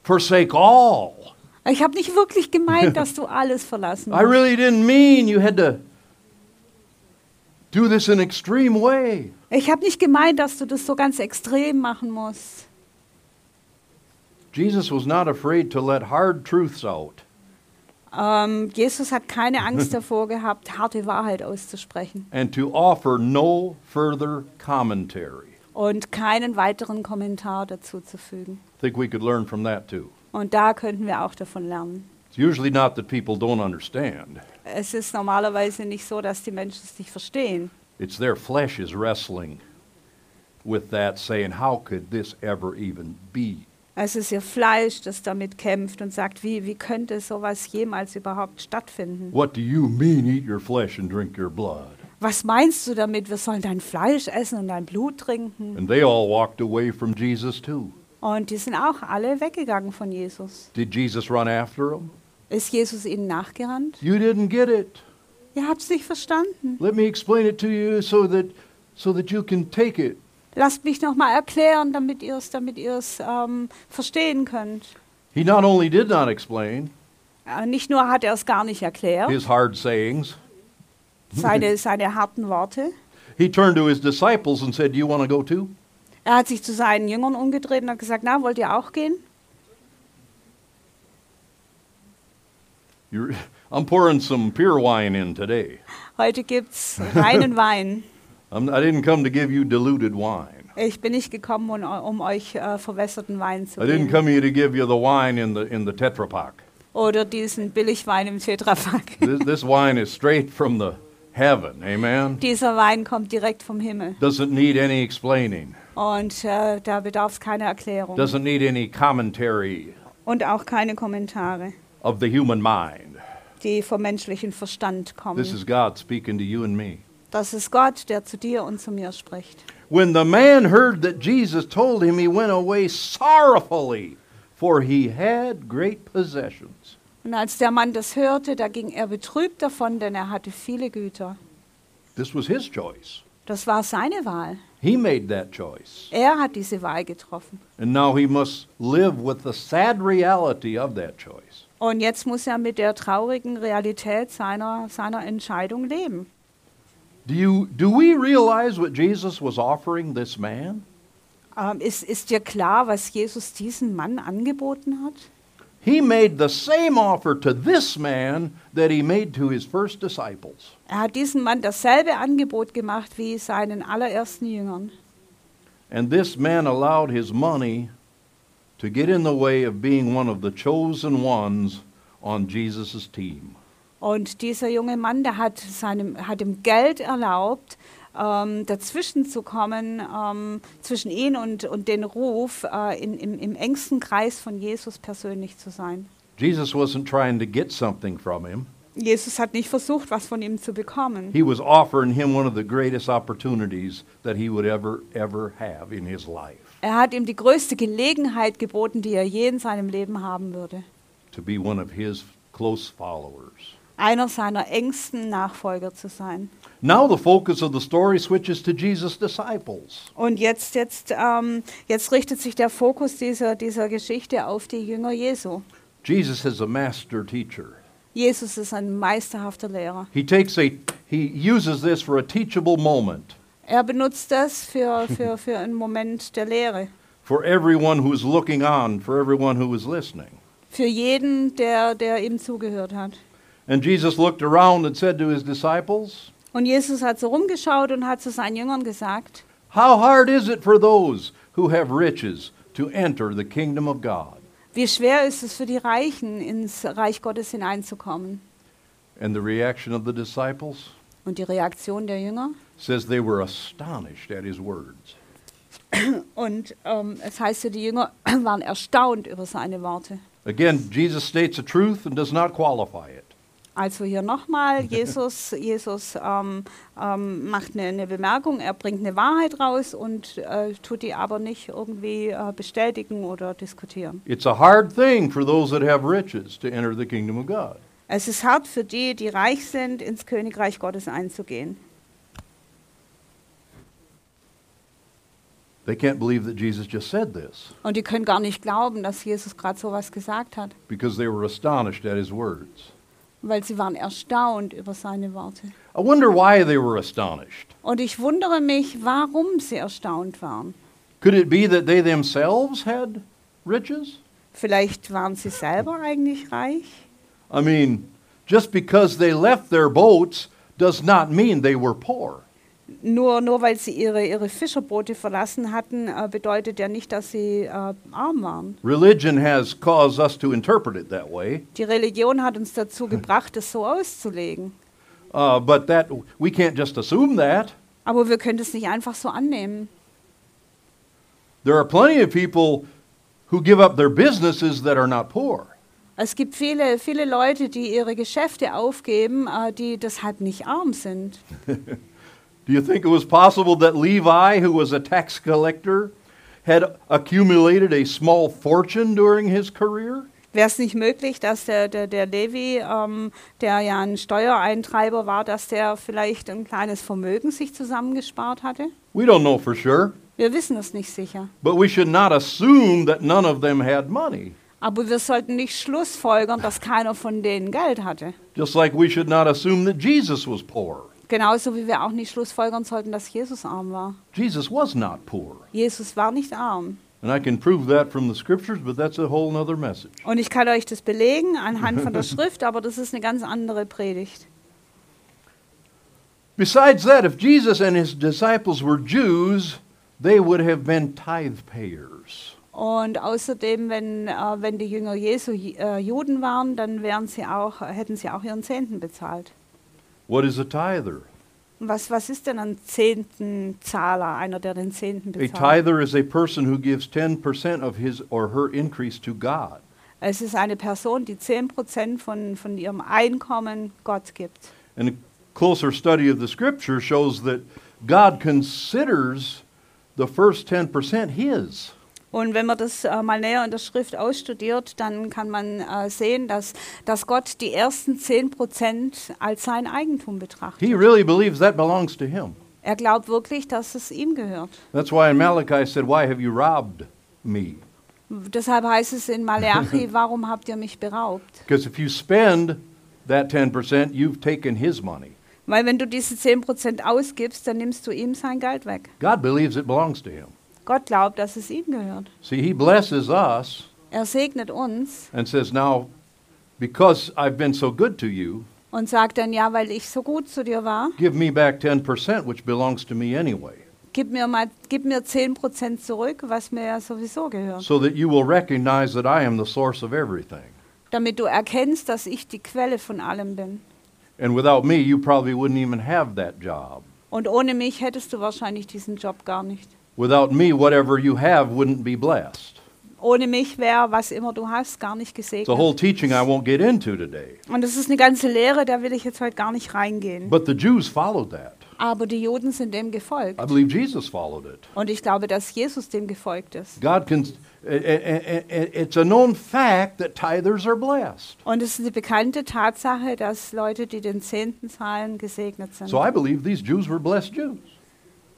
forsake all. Ich habe nicht wirklich gemeint, dass du alles verlassen I musst. really didn't mean you had to do this in extreme way. Ich habe nicht gemeint, dass du das so ganz extrem machen musst. Jesus was not afraid to let hard truths out. Ähm, Jesus hat keine Angst davor gehabt, harte Wahrheit auszusprechen and to offer no further commentary. Und keinen weiteren Kommentar dazu zu fügen. Think we could learn from that too. Und da könnten wir auch davon lernen. It's usually not that people don't understand, Es ist normalerweise nicht so, dass die Menschen es nicht verstehen. it's their flesh is wrestling with that, saying, How could this ever even be? Es ist ihr Fleisch, das damit kämpft und sagt, wie, wie könnte sowas jemals überhaupt stattfinden? What do you mean, eat your flesh and drink your blood? Was meinst du damit, wir sollen dein Fleisch essen und dein Blut trinken? And they all walked away from Jesus too. Und die sind auch alle weggegangen von Jesus. Did Jesus run after them? Ist Jesus ihnen nachgerannt? You didn't get it. Ihr habt es nicht verstanden. Let me explain it to you so that so that you can take it. Lasst mich noch mal erklären, damit ihr es damit ihr's, ähm, verstehen könnt. He not only did not explain Äh, nicht nur hat er es gar nicht erklärt, his hard sayings, seine, seine harten Worte. he turned to his disciples and said, Do you want to go too? Er hat sich zu seinen Jüngern umgedreht und hat gesagt, na, wollt ihr auch gehen? You're, I'm pouring some pure wine in today. Heute gibt's reinen Wein. I'm, I didn't come to give you diluted wine. Ich bin nicht gekommen, um, um euch äh, verwässerten Wein zu I didn't geben. come here to give you the wine in the in the Tetra Pak. Oder diesen Billigwein im Tetrapack. This, this wine is straight from the heaven. Amen. Dieser Wein kommt direkt vom Himmel. Doesn't need any explaining. Und äh, da bedarf es keine Erklärung. Doesn't need any commentary Und auch keine Kommentare, of the human mind. die vom menschlichen Verstand kommen. This is God speaking to you and me. Das ist Gott, der zu dir und zu mir spricht. When the man heard that Jesus told him, he went away sorrowfully, for he had great possessions. Und als der Mann das hörte, da ging er betrübt davon, denn er hatte viele Güter. This was his choice. Das war seine Wahl. He made that choice. Er hat diese Wahl getroffen. And now he must live with the sad reality of that choice. Und jetzt muss er mit der traurigen Realität seiner, seiner Entscheidung leben. Do, you, do we realize what Jesus was offering this man? Ähm, ist, ist dir klar, was Jesus diesem Mann angeboten hat? He made the same offer to this man that he made to his first disciples. Er hat diesem Mann dasselbe Angebot gemacht wie seinen allerersten Jüngern. And this man allowed his money to get in the way of being one of the chosen ones on Jesus' team. Und dieser junge Mann, der hat, seinem, hat dem Geld erlaubt, ähm, dazwischen zu kommen, ähm, zwischen ihn und, und den Ruf, äh, in, im, im engsten Kreis von Jesus persönlich zu sein. Jesus wasn't trying to get something from him. Jesus hat nicht versucht, was von ihm zu bekommen. He was offering him one of the greatest opportunities that he would ever, ever have in his life Er hat ihm die größte Gelegenheit geboten, die er je in seinem Leben haben würde. to be one of his close followers. Einer seiner engsten Nachfolger zu sein. Now the focus of the story switches to Jesus' disciples. Und jetzt, jetzt, ähm, jetzt richtet sich der Fokus dieser, dieser Geschichte auf die Jünger Jesu. Jesus is a master teacher. Jesus ist ein meisterhafter Lehrer. He takes a he uses this for a teachable moment Er benutzt das für, für, für einen Moment der Lehre. for everyone who's looking on, for everyone who is listening. Für jeden, der, der ihm zugehört hat. And Jesus looked around and said to his disciples, Und Jesus hat so rumgeschaut und hat zu seinen Jüngern gesagt, How hard is it for those who have riches to enter the kingdom of God? wie schwer ist es für die Reichen, ins Reich Gottes hineinzukommen. And the reaction of the disciples Und die Reaktion der Jünger? says they were astonished at his words. Und ähm, es heißt ja, die Jünger waren erstaunt über seine Worte. Again, Jesus states a truth and does not qualify it. Also hier nochmal, Jesus, Jesus ähm, ähm, macht eine, eine Bemerkung, er bringt eine Wahrheit raus und äh, tut die aber nicht irgendwie äh, bestätigen oder diskutieren. It's a hard thing for those that have riches to enter the kingdom of God. Es ist hart für die, die reich sind, ins Königreich Gottes einzugehen. They can't believe that Jesus just said this Und die können gar nicht glauben, dass Jesus gerade so was gesagt hat, because they were astonished at his words. Weil sie waren erstaunt über seine Worte. I wonder why they were astonished. Und ich wundere mich, warum sie erstaunt waren. Could it be that they themselves had riches? Vielleicht waren sie selber eigentlich reich. I mean, just because they left their boats does not mean they were poor. Nur, nur weil sie ihre, ihre Fischerboote verlassen hatten, äh, bedeutet ja nicht, dass sie äh, arm waren. Religion has caused us to interpret it that way, Die Religion hat uns dazu gebracht, es so auszulegen. uh, but that we can't just assume that. Aber wir können es nicht einfach so annehmen. There are plenty of people who give up their businesses that are not poor. Es gibt viele, viele Leute, die ihre Geschäfte aufgeben, äh, die deshalb nicht arm sind. Do you think it was possible that Levi, who was a tax collector, had accumulated a small fortune during his career? Wäre es nicht möglich, dass der, der, der Levi, ähm, der ja ein Steuereintreiber war, dass der vielleicht ein kleines Vermögen sich zusammengespart hatte? We don't know for sure, Wir wissen es nicht sicher. but we should not assume that none of them had money. Aber wir sollten nicht schlussfolgern, dass keiner von denen Geld hatte. Just like we should not assume that Jesus was poor. Genauso wie wir auch nicht schlussfolgern sollten, dass Jesus arm war. Jesus was not poor. Jesus war nicht arm. And I can prove that from the scriptures, but that's a whole other message. Und ich kann euch das belegen anhand von der Schrift, aber das ist eine ganz andere Predigt. Besides that, if Jesus and his disciples were Jews, they would have been tithe payers. Und außerdem, wenn, äh, wenn die Jünger Jesu äh, Juden waren, dann wären sie auch, hätten sie auch ihren Zehnten bezahlt. What is a tither? Was, was ist denn ein Zehntenzahler, einer, der den Zehnten A bezahlt? tither is a person who gives 10% of his or her increase to God. Es ist eine Person, die 10% von, von ihrem Einkommen Gott gibt. And a closer study of the scripture shows that God considers the first 10% his. Und wenn man das äh, mal näher in der Schrift ausstudiert, dann kann man äh, sehen, dass, dass Gott die ersten 10% als sein Eigentum betrachtet. He really believes that belongs to him. Er glaubt wirklich, dass es ihm gehört. That's why in Malachi said, Why have you robbed me? Deshalb heißt es in Malachi, warum habt ihr mich beraubt? Because if you spend that 10%, you've taken his money. Weil wenn du diese 10% ausgibst, dann nimmst du ihm sein Geld weg. God believes it belongs to him. Gott glaubt, dass es ihm gehört. See, he blesses us Er segnet uns and says, Now, because I've been so good to you, und sagt dann, ja, weil ich so gut zu dir war, give me back 10%, which belongs to me anyway, gib mir, mal, gib mir 10% zurück, was mir ja sowieso gehört. so that you will recognize that I am the source of everything. Damit du erkennst, dass ich die Quelle von allem bin. And without me, you probably wouldn't even have that job. Und ohne mich hättest du wahrscheinlich diesen Job gar nicht. Without me, whatever you have wouldn't be blessed. Ohne mich wäre, was immer du hast, gar nicht It's a whole gesegnet. teaching I won't get into today. Und das ist eine ganze Lehre, da will ich jetzt heute gar nicht reingehen. But the Jews followed that. Aber die Juden sind dem gefolgt. I believe Jesus followed it. Und ich glaube, dass Jesus dem gefolgt ist. God can. a- a- a- It's a known fact that tithers are blessed. Und es ist eine bekannte Tatsache, dass Leute, die den Zehnten zahlen, gesegnet sind. So I believe these Jews were blessed Jews.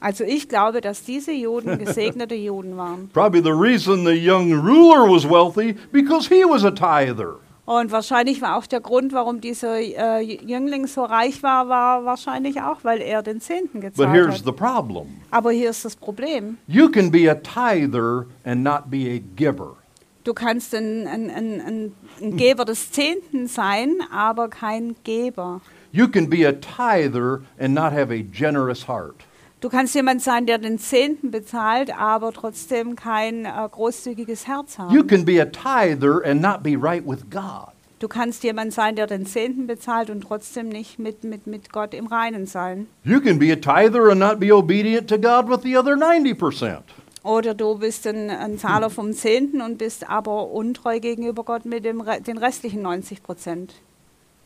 Also ich glaube, dass diese Juden gesegnete Juden waren. Probably the reason the young ruler was wealthy because he was a tither. Und wahrscheinlich war auch der Grund, warum dieser äh, Jüngling so reich war, war wahrscheinlich auch, weil er den Zehnten But gezahlt here's hat. the problem Aber hier ist das Problem. you can be a tither and not be a giver. Du kannst ein, ein, ein, ein, ein Geber des Zehnten sein, aber kein Geber. You can be a tither and not have a generous heart. Du kannst jemand sein, der den Zehnten bezahlt, aber trotzdem kein äh, großzügiges Herz You haben. can be a tither and not be right with God. Du kannst jemand sein, der den Zehnten bezahlt und trotzdem nicht mit, mit, mit Gott im Reinen sein. You can be a tither and not be obedient to God with the other 90%. Oder du bist ein, ein Zahler vom Zehnten und bist aber untreu gegenüber Gott mit dem, Re- den restlichen 90 Prozent.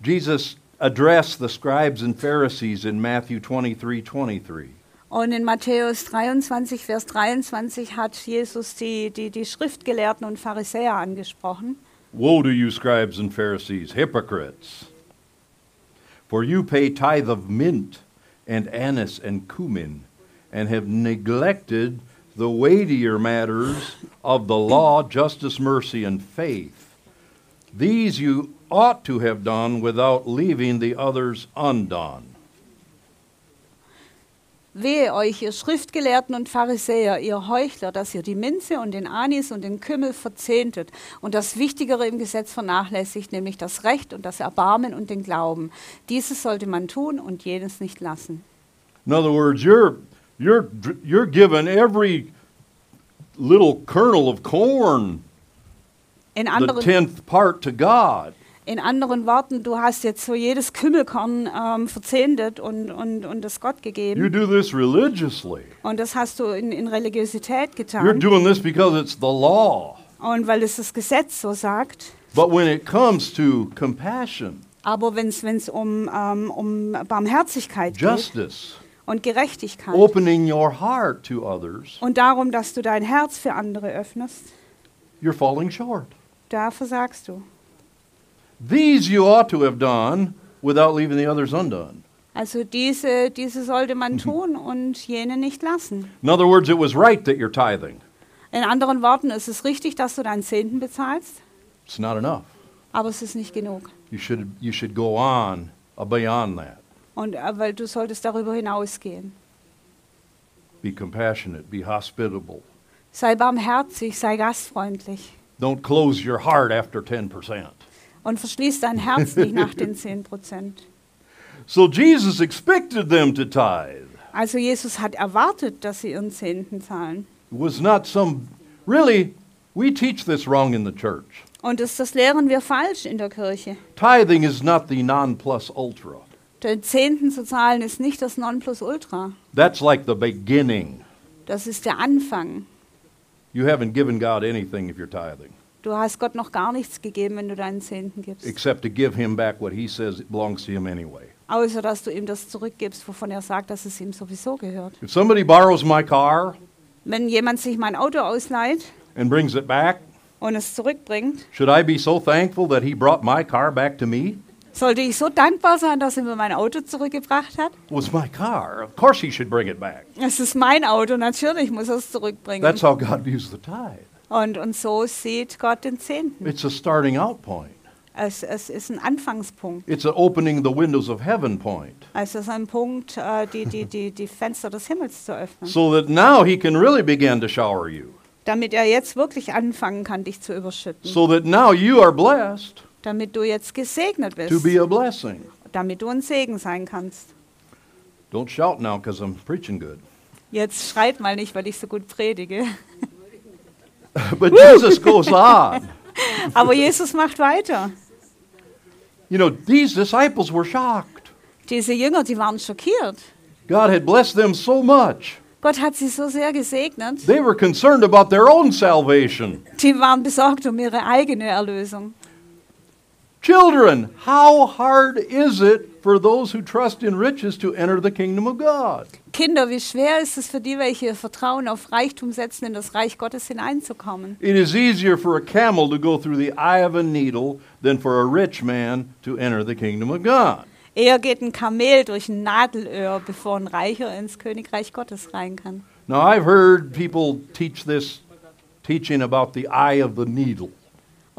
Jesus addressed the scribes and Pharisees in Matthew 23 23. Und in Matthäus 23, Vers 23 hat Jesus die, die, die Schriftgelehrten und Pharisäer angesprochen. Woe to you, scribes and Pharisees, hypocrites! For you pay tithe of mint and anise and cumin, and have neglected the weightier matters of the law, justice, mercy, and faith. These you ought to have done without leaving the others undone. Wehe euch, ihr Schriftgelehrten und Pharisäer, ihr Heuchler, dass ihr die Minze und den Anis und den Kümmel verzehntet und das Wichtigere im Gesetz vernachlässigt, nämlich das Recht und das Erbarmen und den Glauben. Dieses sollte man tun und jenes nicht lassen. In other words, you're, you're, you're given every little kernel of corn, In the anderen, tenth part to God. In anderen Worten, du hast jetzt so jedes Kümmelkorn ähm, verzehntet und, und, und es Gott You gegeben. do this religiously. Und das hast du in, in Religiosität You're getan. doing this because it's the law. Und weil es das Gesetz so sagt. But when it comes to compassion, Aber wenn es um, ähm, um Barmherzigkeit geht justice, und Gerechtigkeit opening your heart to others, und darum, dass du dein Herz für andere öffnest, you're falling short. da versagst du. These you ought to have done without leaving the others undone. Also diese, diese sollte man tun und jene nicht lassen. In other words, it was right that you're tithing. In anderen Worten, es ist richtig, dass du deinen Zehnten bezahlst, It's not enough. aber es ist nicht genug. You should, you should go on uh, beyond that. Und äh, weil du solltest darüber hinausgehen. Be compassionate, be hospitable. Sei barmherzig, sei gastfreundlich Don't close your heart after 10%. Und verschließ dein Herz nicht nach den 10 Prozent. So Jesus expected them to tithe. Also Jesus hat erwartet, dass sie ihren Zehnten zahlen. Was not some, really, we teach this wrong in the church. Und das, das lehren wir falsch in der Kirche. Tithing is not the non plus ultra. Den Zehnten zu zahlen ist nicht das Nonplusultra. That's like the beginning. Das ist der Anfang. You haven't given God anything if you're tithing, Du hast Gott noch gar nichts gegeben, wenn du deinen Zehnten gibst. except to give Him back what He says belongs to Him anyway. Außer dass du ihm das zurückgibst, wovon er sagt, dass es ihm sowieso gehört. If somebody borrows my car Wenn jemand sich mein Auto ausleiht and brings it back, und es zurückbringt, should I be so thankful that He brought my car back to me? sollte ich so dankbar sein, dass er mir mein Auto zurückgebracht hat? Was my car. Of course He should bring it back. Es ist mein Auto, natürlich muss er es zurückbringen. That's how God views the tithe. Und, und so sieht Gott den Zehnten. It's a starting out point. Es, es ist ein Anfangspunkt. It's an opening the windows of heaven point. Es ist ein Punkt, äh, die, die, die, die Fenster des Himmels zu öffnen. So that now He can really begin to shower you. Damit er jetzt wirklich anfangen kann, dich zu überschütten. So that now you are blessed Damit du jetzt gesegnet to bist. be a blessing. Damit du ein Segen sein kannst. Don't shout now because I'm preaching good. Jetzt schreit mal nicht, weil ich so gut predige. but Jesus goes on. Aber Jesus macht weiter. You know, these disciples were shocked. Diese Jünger, die waren schockiert. God had blessed them so much. Gott hat sie so sehr gesegnet. They were concerned about their own salvation. Die waren besorgt um ihre eigene Erlösung. Children, how hard is it for those who trust in riches to enter the kingdom of God? Kinder, wie schwer ist es für die, welche ihr Vertrauen auf Reichtum setzen, in das Reich Gottes hineinzukommen? It is easier for a camel to go through the eye of a needle than for a rich man to enter the kingdom of God. Eher geht ein Kamel durch ein Nadelöhr, bevor ein Reicher ins Königreich Gottes rein kann. Now, I've heard people teach this teaching about the eye of the needle.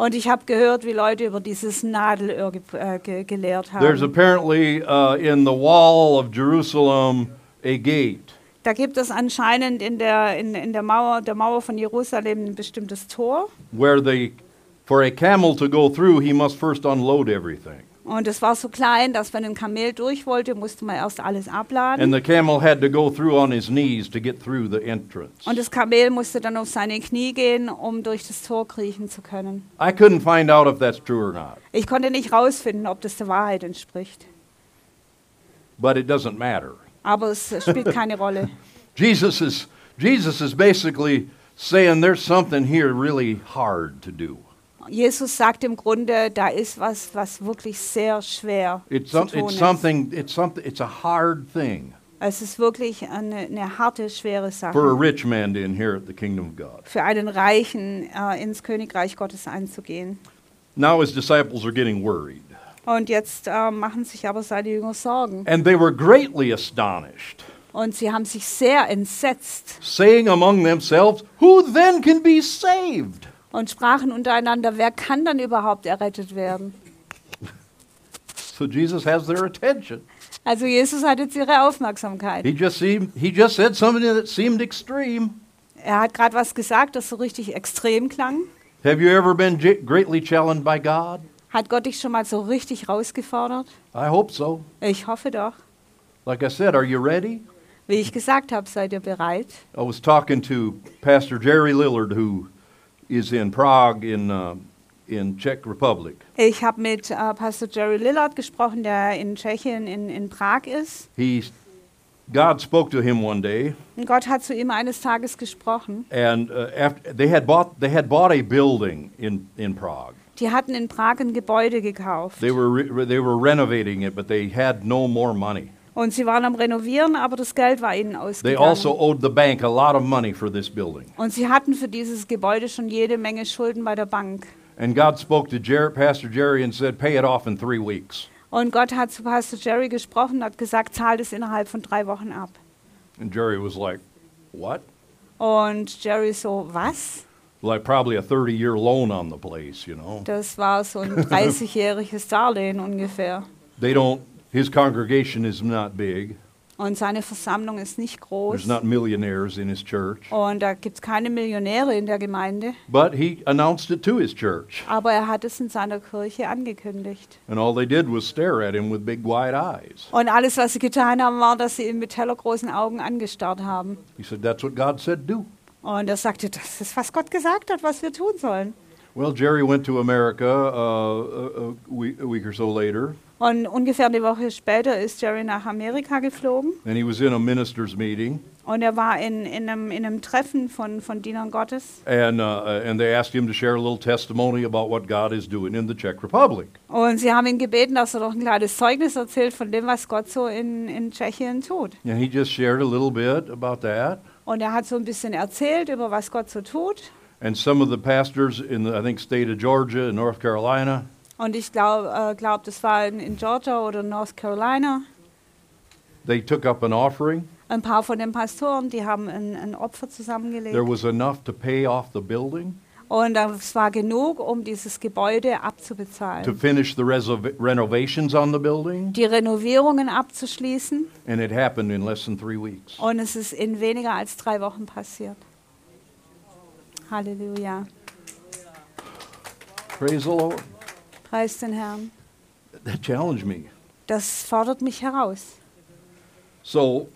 Und ich habe gehört, wie Leute über dieses Nadelöhr ge äh, ge gelehrt There's haben. apparently uh, in the wall of Jerusalem a gate. Da gibt es anscheinend in der, in, in der, Mauer, der Mauer von Jerusalem ein bestimmtes Tor. where they, for a camel to go through, he must first unload everything. Und es war so klein, dass wenn ein Kamel durch wollte, musste man erst alles And abladen. the camel had to go through on his knees to get through the entrance. Und das Kamel musste dann auf seine Knie gehen, um durch das Tor kriechen zu können. I couldn't find out if that's true or not, Ich konnte nicht rausfinden, ob das der Wahrheit entspricht. but it doesn't matter. Aber es spielt keine Rolle. Jesus is, Jesus is basically saying there's something here really hard to do. Jesus sagt im Grunde, da ist was, was wirklich sehr schwer It's, zu some, tun it's ist. something, it's something, it's a hard thing Es ist wirklich eine, eine harte, schwere for a Sache, rich man to inherit the kingdom of God. für einen Reichen äh, ins Königreich Gottes einzugehen. Now his disciples are getting worried. Und jetzt äh, machen sich aber seine Jünger Sorgen. And they were greatly astonished. Und sie haben sich sehr entsetzt. saying among themselves, Who then can be saved? Und sprachen untereinander, wer kann dann überhaupt errettet werden? So Jesus has their attention. Also Jesus hat jetzt ihre Aufmerksamkeit. He just seemed, he just said something that seemed extreme. Er hat gerade was gesagt, das so richtig extrem klang. Have you ever been greatly challenged by God? Hat Gott dich schon mal so richtig rausgefordert? I hope so. Ich hoffe doch. Like I said, are you ready? Wie ich gesagt habe, seid ihr bereit? I was talking to Pastor Jerry Lillard, who is in Prague in, uh, in Czech Republic. Ich habe mit äh, Pastor Jerry Lillard gesprochen, der in Tschechien in, in Prag ist. He, God spoke to him one day, Und Gott hat zu ihm eines Tages gesprochen. and uh, after, they, had bought, they had bought a building in, in Prague. Die hatten in Prag ein Gebäude gekauft. They were, re- they were renovating it, but they had no more money. Und sie waren am Renovieren, aber das Geld war ihnen They also owed the bank a lot of money for this building. Und sie hatten für dieses Gebäude schon jede Menge Schulden bei der Bank. And God spoke to Jer- Pastor Jerry and said, Pay it off in three weeks. Und Gott hat zu Pastor Jerry gesprochen und hat gesagt, zahlt es innerhalb von drei Wochen ab. And Jerry was like, What? Und Jerry so, was? Like probably a 30 year loan on the place, you know. Das war so ein 30-jähriges Darlehen ungefähr. They don't, his congregation is not big. Und seine Versammlung ist nicht There's groß. not millionaires in his church. Und da gibt es keine Millionäre in der Gemeinde. But he announced it to his church. Aber er hat es in seiner Kirche angekündigt. And all they did was stare at him with big wide eyes. Und alles, was sie getan haben, war, dass sie ihn mit hellergroßen Augen angestarrt haben. He said, That's what God said, do. Und er sagte, das ist, was Gott gesagt hat, was wir tun sollen. Well, Jerry went to America uh, a, a, week, a week or so later, Und ungefähr eine Woche später ist Jerry nach Amerika geflogen. and he was in a minister's meeting. Und er war in, in, einem, in einem Treffen von, von Dienern Gottes. And, uh, and they asked him to share a little testimony about what God is doing in the Czech Republic. Und sie haben ihn gebeten, dass er doch ein kleines Zeugnis erzählt von dem, was Gott so in, in Tschechien tut. And he just shared a little bit about that. Und er hat so ein bisschen erzählt über was Gott so tut. And some of the pastors in the, I think, state of Georgia and North Carolina, Und ich glaube, äh, glaub, das war in, in Georgia oder North Carolina. they took up an offering. Ein paar von den Pastoren, die haben ein, ein Opfer There zusammengelegt. was enough to pay off the building, Und das war genug, um dieses Gebäude to abzubezahlen. finish the renovations on the building, Die Renovierungen abzuschließen. and it happened in less than three weeks. Und es ist in weniger als drei Wochen passiert. Halleluja. Praise the Lord. Preis den Herrn. That challenged me. Das fordert mich heraus. So,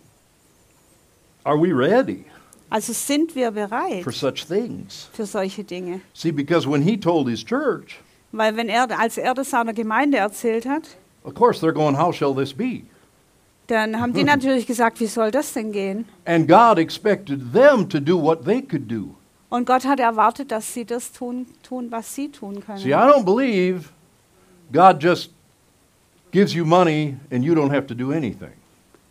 are we ready Also sind wir bereit for such things? für solche Dinge. See, because when he told his church, Weil wenn er, als er das seiner Gemeinde erzählt hat, of course they're going, How shall this be? dann haben die natürlich gesagt, wie soll das denn gehen? And God expected them to do what they could do. Und Gott hat erwartet, dass sie das tun, tun was sie tun See, I können. don't believe God just gives you money and you don't have to do anything.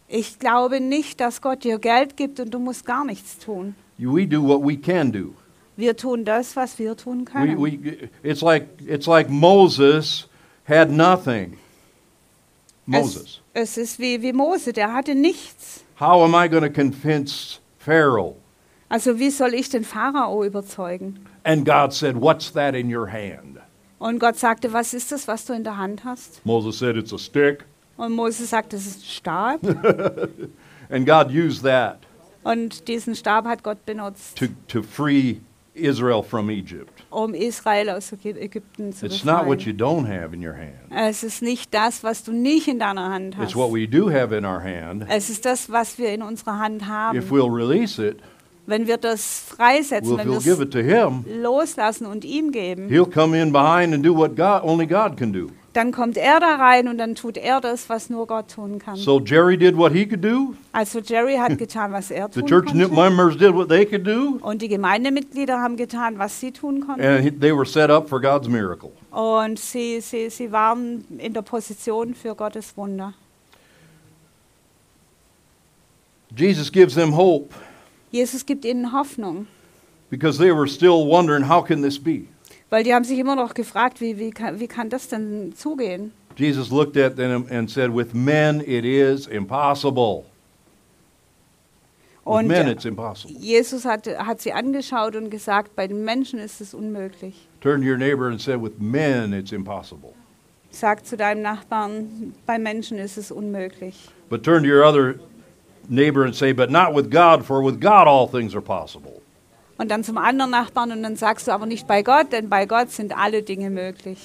Ich glaube nicht, dass Gott dir Geld gibt und du musst gar nichts tun. We do what we can do. Wir tun das, was wir tun We, können. we, it's, like, it's like Moses had nothing. Moses. Es, es ist wie, wie Mose, der hatte nichts. How am I going to convince Pharaoh? Also wie soll ich den Pharao überzeugen? And God said, What's that in your hand? Und Gott sagte, was ist das, was du in der Hand hast? Moses said, It's a stick. Und Mose sagte, es ist ein Stab. And God used that Und diesen Stab hat Gott benutzt, to, to free Israel from Egypt. um Israel aus Ägy- Ägypten zu It's not what you befreien. don't have in your hand. Es ist nicht das, was du nicht in deiner Hand It's hast. what we do have in our hand. Es ist das, was wir in unserer Hand If haben. we'll release it, Wenn wir das freisetzen, we'll, wenn wir es loslassen und ihm geben, He'll come in behind and do what God, only God can do. dann kommt er da rein und dann tut er das, was nur Gott tun kann. So Jerry did what he could do. Also Jerry hat getan, was er The tun church konnte. members did what they could do. Und die Gemeindemitglieder haben getan, was sie tun konnten. And he- they were set up for God's miracle. Und sie, sie, sie waren in der Position für Gottes Wunder. Jesus gives them hope Jesus gibt ihnen Hoffnung, because they were still wondering, how can this be? weil die haben sich immer noch gefragt, wie, wie, kann, wie kann das denn zugehen? Jesus looked at them and said, With men it is impossible. With Und men, it's impossible. Jesus hat, hat sie angeschaut und gesagt, bei den Menschen ist es unmöglich. Turn to your neighbor and say, with men, it's impossible. Sag zu deinem Nachbarn, bei Menschen ist es unmöglich. But turn to your other neighbor and say, but not with God, for with God all things are possible. Und dann zum anderen Nachbarn und dann sagst du aber nicht bei Gott, denn bei Gott sind alle Dinge möglich.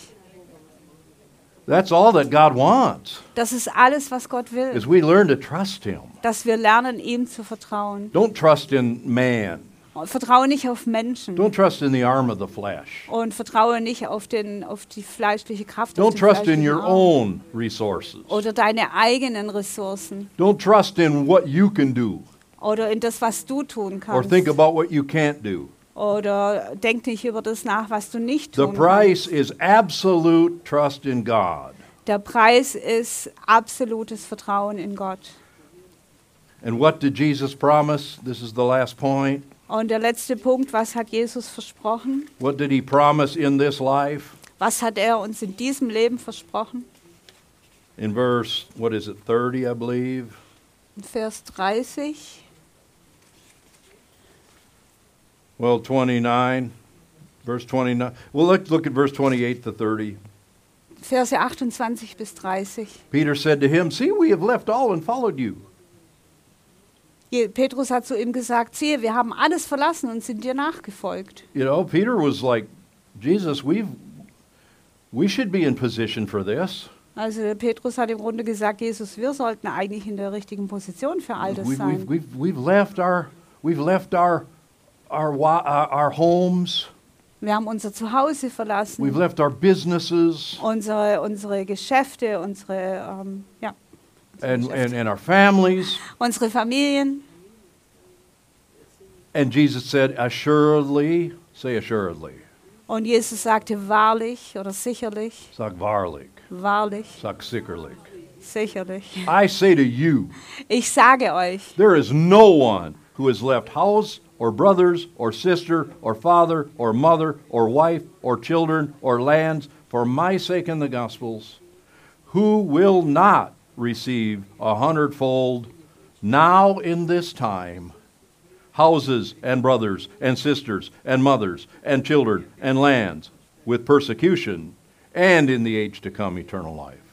That's all that God wants, Das ist alles, was Gott will, is we learn to trust Him. dass wir lernen, ihm zu vertrauen. Don't trust in man. Vertraue nicht auf Menschen Don't trust in the arm of the flesh. und vertraue nicht auf, den, auf die fleischliche Kraft. Don't trust in your Arm. own resources. Oder deine eigenen Ressourcen Don't trust in what you can do oder in das, was du tun or kannst. think about what you can't do. Oder denk nicht über das nach, was du nicht The tun price kannst. is absolute trust in God. Der Preis ist absolutes Vertrauen in Gott. And what did Jesus promise? This is the last point. Und der letzte Punkt, was hat Jesus versprochen? What did he promise in this life? Was hat er uns in diesem Leben versprochen? In verse, what is it, 30, I believe? In Vers 30, Well, 29, verse 29. Well, let's look at verse 28 to 30. Verse 28 bis 30. Peter said to him, See, we have left all and followed you. Petrus hat zu ihm gesagt, siehe, wir haben alles verlassen und sind dir nachgefolgt. You know, Peter was like, Jesus, we've, we should be in position for this. Also Petrus hat im Grunde gesagt, Jesus, wir sollten eigentlich in der richtigen Position für all das We've, we've, sein. we've, we've left our, we've left our, our, our homes. Wir haben unser Zuhause We've verlassen, left our businesses unsere, unsere Geschäfte, unsere, ähm, ja, unsere and, and, and our families. unsere Familien. And Jesus said, Assuredly, say assuredly. Und Jesus sagte wahrlich oder sicherlich, Sag wahrlich. wahrlich, Sag sicherlich. sicherlich. I say to you, Ich sage euch, there is no one who has left house or brothers or sister or father or mother or wife or children or lands for my sake in the Gospels who will not receive a hundredfold now in this time houses and brothers and sisters and mothers and children and lands with persecution and in the age to come eternal life.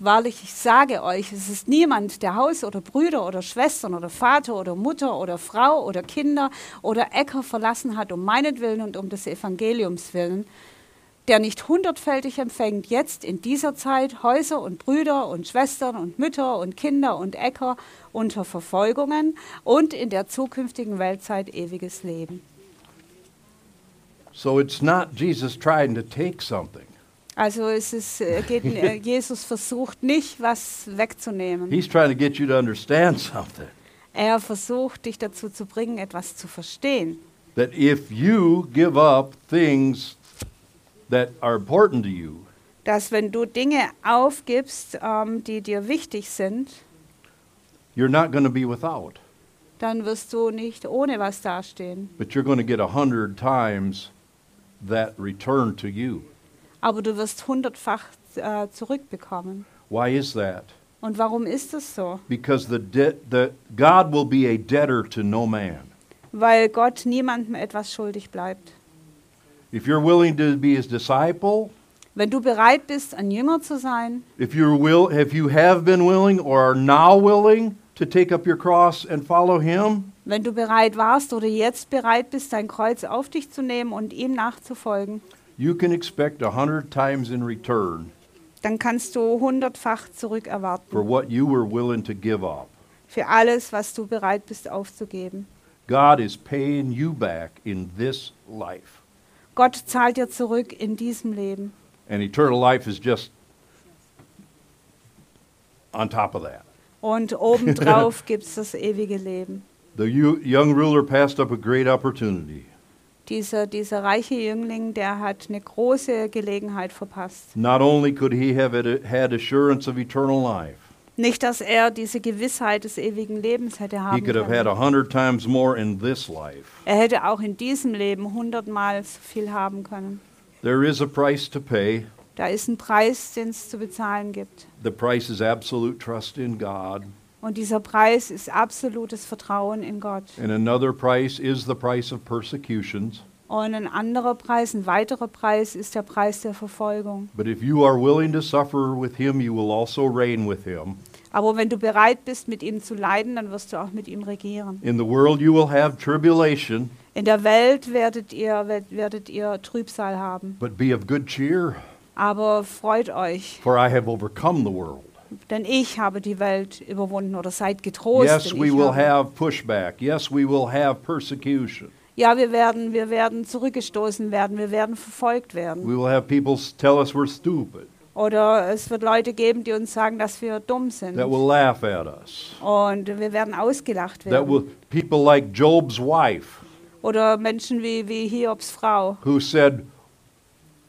wahrlich, ich sage euch, es ist niemand, der Haus oder Brüder oder Schwestern oder Vater oder Mutter oder Frau oder Kinder oder Äcker verlassen hat um meinetwillen und um des Evangeliums willen, der nicht hundertfältig empfängt, jetzt in dieser Zeit Häuser und Brüder und Schwestern und Mütter und Kinder und Äcker unter Verfolgungen und in der zukünftigen Weltzeit ewiges Leben. So it's not Jesus trying to take something. Also es ist, äh, geht, äh, Jesus versucht nicht, was wegzunehmen. He's trying to get you to understand something. Er versucht, dich dazu zu bringen, etwas zu verstehen. That if you give up things that are important to you, Dass wenn du Dinge aufgibst, ähm, die dir wichtig sind, you're not going to be without, dann wirst du nicht ohne was dastehen. but you're going to get a hundred times that return to you. Aber du wirst hundertfach äh, zurückbekommen. Why is that? Und warum ist es so? Because the de- the God will be a debtor to no man. Weil Gott niemandem etwas schuldig bleibt. If you're willing to be his disciple, Wenn du bereit bist, ein Jünger zu sein, if you will if you have been willing or are now willing to take up your cross and follow him, wenn du bereit warst oder jetzt bereit bist, dein Kreuz auf dich zu nehmen und ihm nachzufolgen, you can expect a hundred times in return dann kannst du hundertfach for zurückerwarten what you were willing to give up. für alles, was du bereit bist aufzugeben. God is paying you back in this life. Gott zahlt dir zurück in diesem Leben. And eternal life is just on top of that. Und obendrauf gibt es das ewige Leben. The yo- young ruler passed up a great opportunity. Dieser, dieser reiche Jüngling, der hat eine große Gelegenheit verpasst. Not only could he have had assurance of eternal life, Nicht, dass er diese Gewissheit des ewigen Lebens hätte he haben could have had können. a hundred times more in this life. Er hätte auch in diesem Leben hundertmal so viel haben können. There is a price to pay. Da ist ein Preis, den es zu bezahlen gibt. The price is absolute trust in God. Und dieser Preis ist absolutes Vertrauen in Gott. And another price is the price of persecutions. Und ein anderer Preis, ein weiterer Preis ist der Preis der Verfolgung. But if you are willing to suffer with him, you will also reign with him. Aber wenn du bereit bist, mit ihm zu leiden, dann wirst du auch mit ihm regieren. In the world you will have tribulation, In der Welt werdet ihr, werdet- ihr Trübsal haben. but be of good cheer, Aber freut euch, for I have overcome the world. denn ich habe die Welt überwunden oder seid getrost. Yes, we will have pushback. Yes, we will have persecution. Ja, wir werden, wir werden zurückgestoßen werden, wir werden verfolgt werden. We will have people tell us we're stupid, Oder es wird Leute geben, die uns sagen, dass wir dumm sind. that will laugh at us. Und wir werden ausgelacht That werden. will people like Job's wife Oder Menschen wie, wie Hiobs Frau, who said,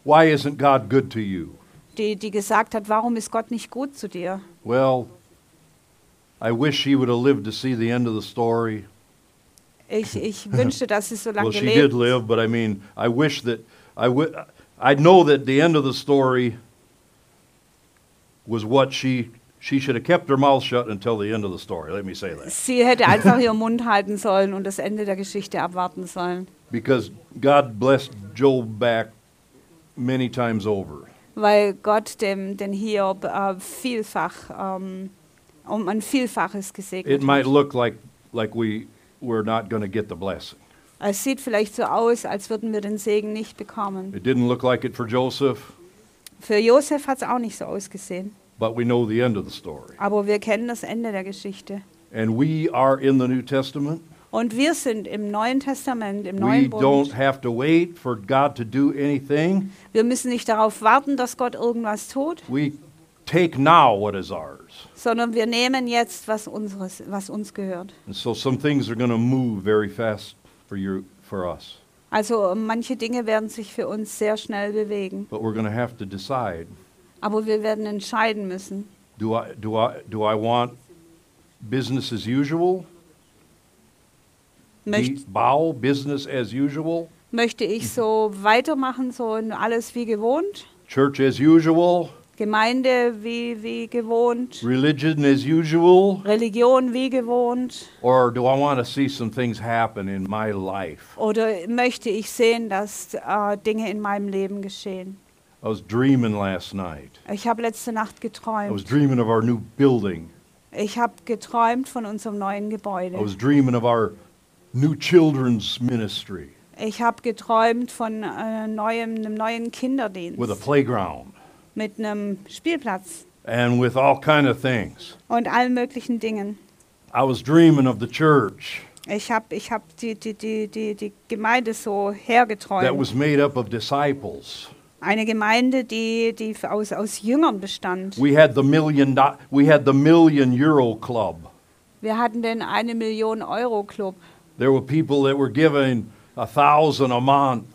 "Why isn't God good to you?" die, die gesagt hat, warum ist Gott nicht gut zu dir? Well, I wish she would have lived to see the end of the story. Ich, ich wünschte, dass sie so lange Well, she gelebt live, but I mean, I wish that I would. I know that the end of the story was what she she should have kept her mouth shut until the end of the story. Let me say that Sie hätte einfach ihren Mund halten sollen und das Ende der Geschichte abwarten sollen. because God blessed Job back many times over. Weil Gott dem, den Hiob äh, vielfach, ähm, um ein Vielfaches It gesegnet might hat. look like like we we're not going to get the blessing. Es sieht vielleicht so aus, als würden wir den Segen nicht bekommen. It didn't look like it for Joseph, Für Josef hat es auch nicht so ausgesehen. but we know the end of the story. Aber wir kennen das Ende der Geschichte. And we are in the New Testament. Und wir sind im Neuen Testament, im We neuen don't Bund. have to wait for God to do anything. Wir müssen nicht darauf warten, dass Gott irgendwas tut, We take now what is ours. Sondern wir nehmen jetzt, was, unseres, was uns gehört. And so some things are going to move very fast for you for us. Also manche Dinge werden sich für uns sehr schnell bewegen. But we're going to have to decide Aber wir werden entscheiden müssen. do I do I do I want business as usual? Möcht, bow business as usual? möchte ich so weitermachen, so alles wie gewohnt? Church as usual? Gemeinde wie, wie gewohnt? Religion as usual? Religion wie gewohnt? Or do I want to see some things happen in my life? Oder möchte ich sehen, dass äh, Dinge in meinem Leben geschehen? I was dreaming last night. Ich habe letzte Nacht I was geträumt. dreaming of our new building. Ich habe geträumt von unserem neuen I Gebäude. was dreaming of our new children's ministry Ich habe geträumt von äh, neuem, einem neuen with a Kinderdienst playground mit einem Spielplatz and with all kind of things. und allen möglichen Dingen. I was dreaming of the church Ich habe ich hab die, die, die, die, die Gemeinde so that hergeträumt. was made up of disciples. Eine Gemeinde, die, die aus, aus Jüngern bestand. We had the million do- we had the million euro club. Wir hatten den eine Million Euro Club. There were people that were giving a thousand a month.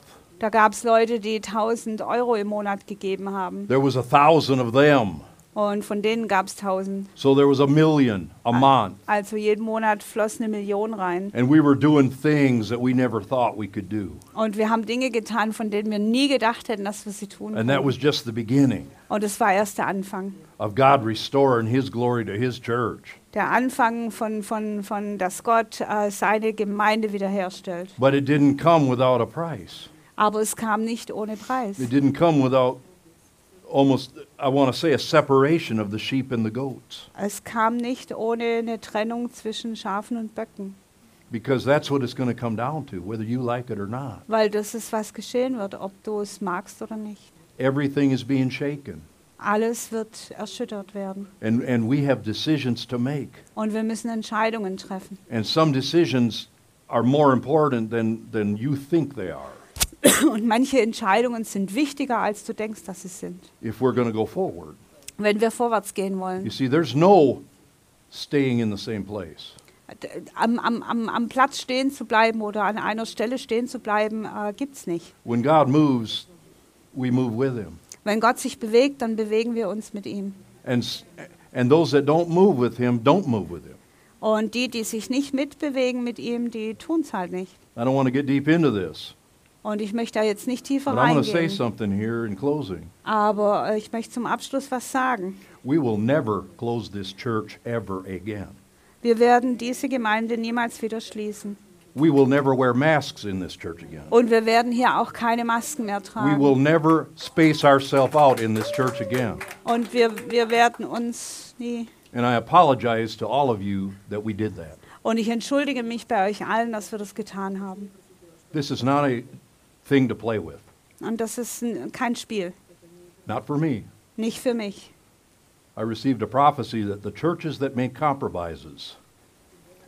Da gab es Leute, die 1000 Euro im Monat gegeben haben. There was a thousand of them. Und von denen gab es 1000. So there was a million a month. Also jeden Monat floss eine Million rein. And we were doing things that we never thought we could do. Und wir haben Dinge getan, von denen wir nie gedacht hätten, dass wir sie tun And that was just the beginning Und es war erst der Anfang. of God restoring His glory to His church. Der Anfang von, von, von dass Gott äh, seine Gemeinde wiederherstellt. But it didn't come without a price. Aber es kam nicht ohne Preis. It didn't come without almost, I want to say, a separation of the sheep and the goats. Es kam nicht ohne eine Trennung zwischen Schafen und Böcken. Because that's what it's going to come down to, whether you like it or not. Weil das ist, was geschehen wird, ob du es magst oder nicht. Everything is being shaken. Alles wird erschüttert werden. And, and we have decisions to make. Und wir müssen Entscheidungen treffen. And some decisions are more important than, than you think they are Und manche Entscheidungen sind wichtiger, als du denkst, dass sie sind. if we're going to go forward. Wenn wir vorwärts gehen You wollen. see, there's no staying in the same place. Am, am, am, am Platz stehen zu bleiben oder an einer Stelle stehen zu bleiben, äh, gibt es nicht. When God moves, we move with Him. Wenn Gott sich bewegt, dann bewegen wir uns mit ihm. And, s- and those that don't move with Him don't move with Him. Und die, die sich nicht mitbewegen mit ihm, die tun es halt nicht. I don't want to get deep into this, Und ich möchte da jetzt nicht tiefer but I'm going to say reingehen. something here in closing. Aber äh, ich möchte zum Abschluss was sagen. We will never close this church ever again. Wir werden diese Gemeinde niemals wieder schließen. We will never wear masks in this church again. Und wir werden hier auch keine Masken mehr We will tragen. never space ourselves out in this church again. Und wir, wir werden uns nie. And I apologize to all of you that we did that. Und ich entschuldige mich bei euch allen, dass wir das getan haben. This is not a thing to play with. Und das ist kein Spiel. Not for me. Nicht für mich. I received a prophecy that the churches that made compromises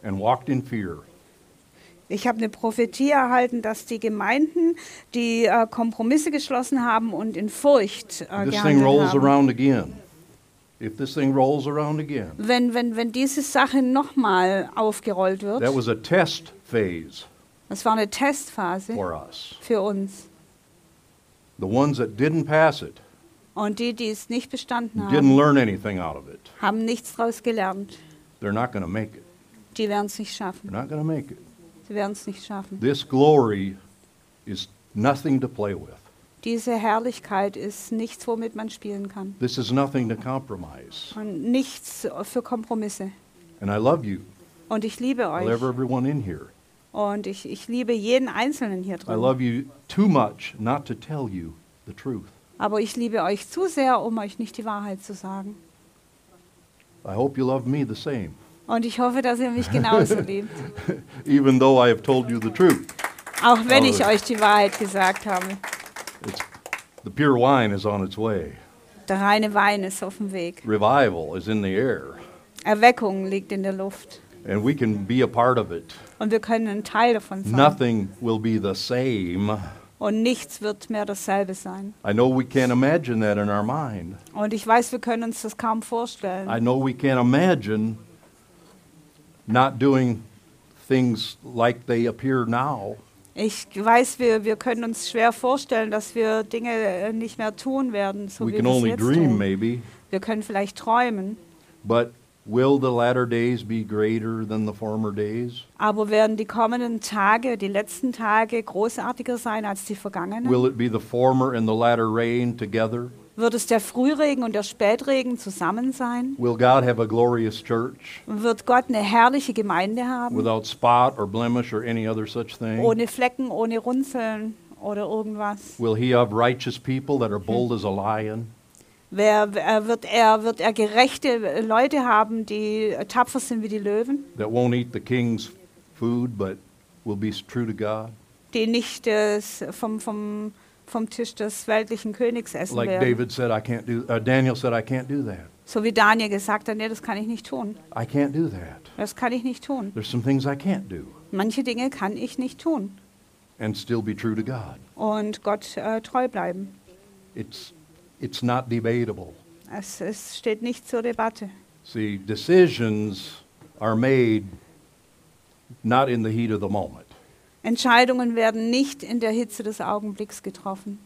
and walked in fear Ich habe eine Prophetie erhalten, dass die Gemeinden, die äh, Kompromisse geschlossen haben und in Furcht äh, this thing rolls haben. around again. If this thing rolls around again, Wenn, wenn, wenn diese Sache nochmal aufgerollt wird, that was a test phase das war eine Testphase for us. für uns. The ones that didn't pass it Und die, die es nicht bestanden didn't haben, learn anything out of it. haben nichts daraus gelernt. They're not going to make it. Die werden es nicht schaffen. They're not going to make it. Sie werden es nicht schaffen. This glory is nothing to play with. Diese Herrlichkeit ist nichts, womit man spielen kann. This is nothing to compromise. Und nichts für Kompromisse. And I love you. Und ich liebe I love euch. everyone in here. Und ich, ich liebe jeden Einzelnen hier I drin. love you too much not to tell you the truth. Aber ich liebe euch zu sehr, um euch nicht die Wahrheit zu sagen. I hope you love me the same, Und ich hoffe, dass ihr mich genauso liebt. even though I have told you the truth. Auch wenn ich euch die Wahrheit gesagt habe. It's, the pure wine is on its way. Der reine Wein ist auf dem Weg. Revival is in the air. Erweckung liegt in der Luft. And we can be a part of it. Und wir können ein Teil davon sein. Nothing will be the same. Und nichts wird mehr dasselbe sein. I know we can't imagine that in our mind. Und ich weiß, wir können uns das kaum I vorstellen. know we can't imagine not doing things like they appear now. Ich weiß, wir, wir können uns schwer vorstellen, dass wir Dinge äh, nicht mehr tun werden, so we wie wir es jetzt dream, tun. maybe. Wir können vielleicht träumen, But will the latter days be greater than the former days? aber werden die kommenden Tage, die letzten Tage großartiger sein als die vergangenen? Will it be the former and the latter rain together? Wird es der Frühregen und der Spätregen zusammen sein? Will God have a glorious church Wird Gott eine herrliche Gemeinde haben? without spot or blemish or any other such thing? Ohne Flecken, ohne Runzeln oder irgendwas? Will he have righteous people that are bold as a lion? Wer, wer, wird, er, wird er gerechte Leute haben, die tapfer sind wie die Löwen? that won't eat the king's food but will be true to God? Die nicht des, vom, vom, vom Tisch des weltlichen Königs essen Like werden? David said, I can't do. Uh, Daniel said, I can't do that. So wie Daniel gesagt hat, nee, das kann ich nicht tun. I can't do that. Das kann ich nicht tun. There's some things I can't do Manche Dinge kann ich nicht tun and still be true to God. und Gott äh, treu bleiben. It's it's not debatable. Es, es steht nicht zur Debatte. See, decisions are made not in the heat of the moment. Entscheidungen werden nicht in der Hitze des Augenblicks getroffen.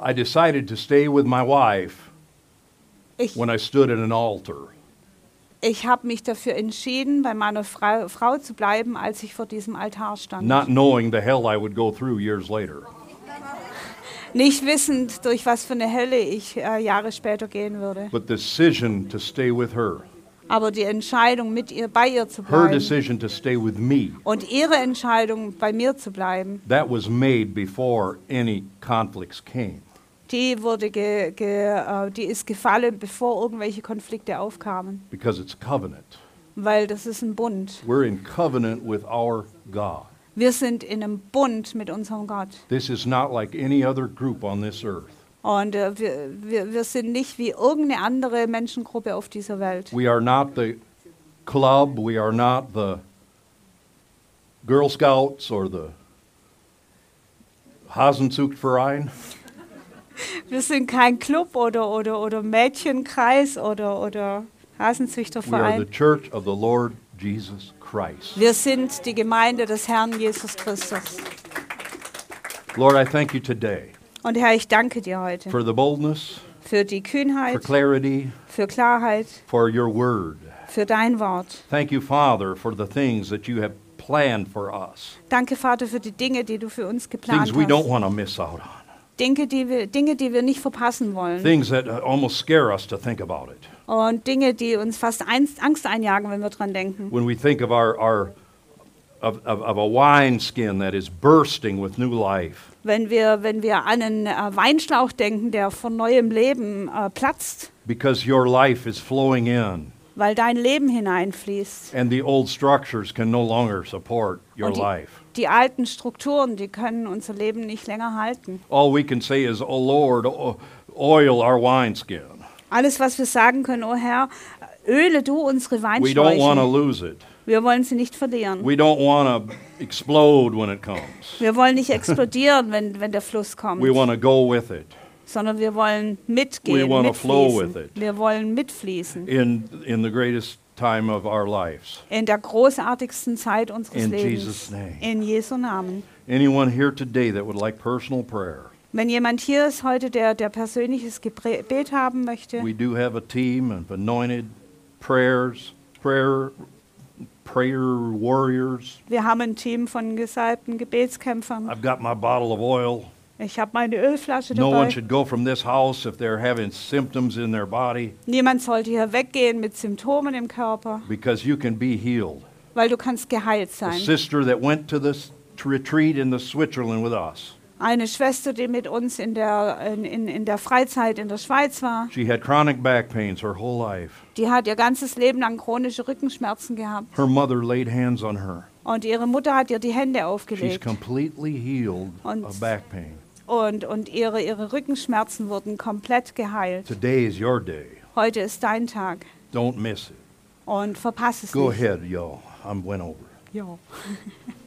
I decided to stay with my wife Ich, when I stood at an altar. ich habe mich dafür entschieden, bei meiner Frau, Frau zu bleiben, als ich vor diesem Altar stand. not knowing the hell I would go through years later. Nicht wissend, durch was für eine Hölle ich äh, Jahre später gehen würde. But the decision to stay with her, Aber die Entscheidung, mit ihr, bei ihr zu her bleiben decision to stay with me, und ihre Entscheidung, bei mir zu bleiben, that was made before any conflicts came. die, wurde ge, ge, äh, die ist gefallen, bevor irgendwelche Konflikte aufkamen. because it's covenant. Weil das ist ein Bund. We're in covenant with our God. Wir sind in einem Bund mit unserem Gott. This is not like any other group on this earth. Und äh, wir, wir, wir sind nicht wie irgendeine andere Menschengruppe auf dieser Welt. We are not the club, we are not the Girl Scouts or the Hasenzuchtverein. Wir sind kein Club oder, oder, oder Mädchenkreis oder, oder We are the Hasenzüchterverein. church of the Lord Jesus Christ. Wir sind die Gemeinde des Herrn Jesus Christus. Lord, I thank you today Und Herr, ich danke dir heute for the boldness, für die for Kühnheit, clarity, für Klarheit, for your word. für dein Wort. Thank you, Father, for the things that you have planned for us. Danke, Vater, für die Dinge, die du für uns geplant Things we don't hast. want to miss out on. Dinge, die wir, Dinge, die wir nicht verpassen wollen. things that uh, almost scare us to think about it. Und Dinge, die uns fast Angst einjagen, wenn wir dran denken. When we think of our, our of, of, of a wineskin that is bursting with new life, Wenn wir, wenn wir an einen äh, Weinschlauch denken, der von neuem Leben äh, platzt, because your life is flowing in, weil dein Leben hineinfließt. and the old structures can no longer support your die, life. die alten Strukturen, die können unser Leben nicht länger halten. All we can say is, Oh Lord, oil our wineskin. Alles, was wir sagen können, oh Herr, öle du unsere We don't want to Weinschläuche. lose it. Wir wollen sie nicht verlieren. We don't want to explode when it comes. Wir wollen nicht explodieren, wenn, wenn der Fluss kommt, We want to go with it sondern wir wollen mitgehen, We wanna flow with mitfließen. it. Wir wollen mitfließen in, in the greatest time of our lives. in der großartigsten Zeit unseres In Lebens. Jesus' name. In Jesu Namen. Anyone here today that would like personal prayer, Wenn jemand hier ist heute, der, der persönliches Gebet haben möchte, we do have a team of anointed prayers, prayer, prayer warriors. wir haben ein Team von gesalbten Gebetskämpfern. I've got my bottle of oil. Ich habe meine Ölflasche No one dabei. should go from this house if they're having symptoms in their body Niemand sollte hier weggehen mit Symptomen im Körper, because you can be healed. weil du kannst geheilt sein. sister that went to this retreat in the Switzerland with us. Eine Schwester, die mit uns in der, in, in, der Freizeit in der Schweiz war, She had chronic back pains her whole life. die hat ihr ganzes Leben lang chronische Rückenschmerzen gehabt. Her mother laid hands on her. Und ihre Mutter hat ihr die Hände She's aufgelegt. completely healed Und- of back pain. Und, und ihre, ihre Rückenschmerzen wurden komplett geheilt. Today is your day. Heute ist dein Tag. Don't miss it. Und verpass es Go nicht. ahead, yo. I'm went over. Hallelujah.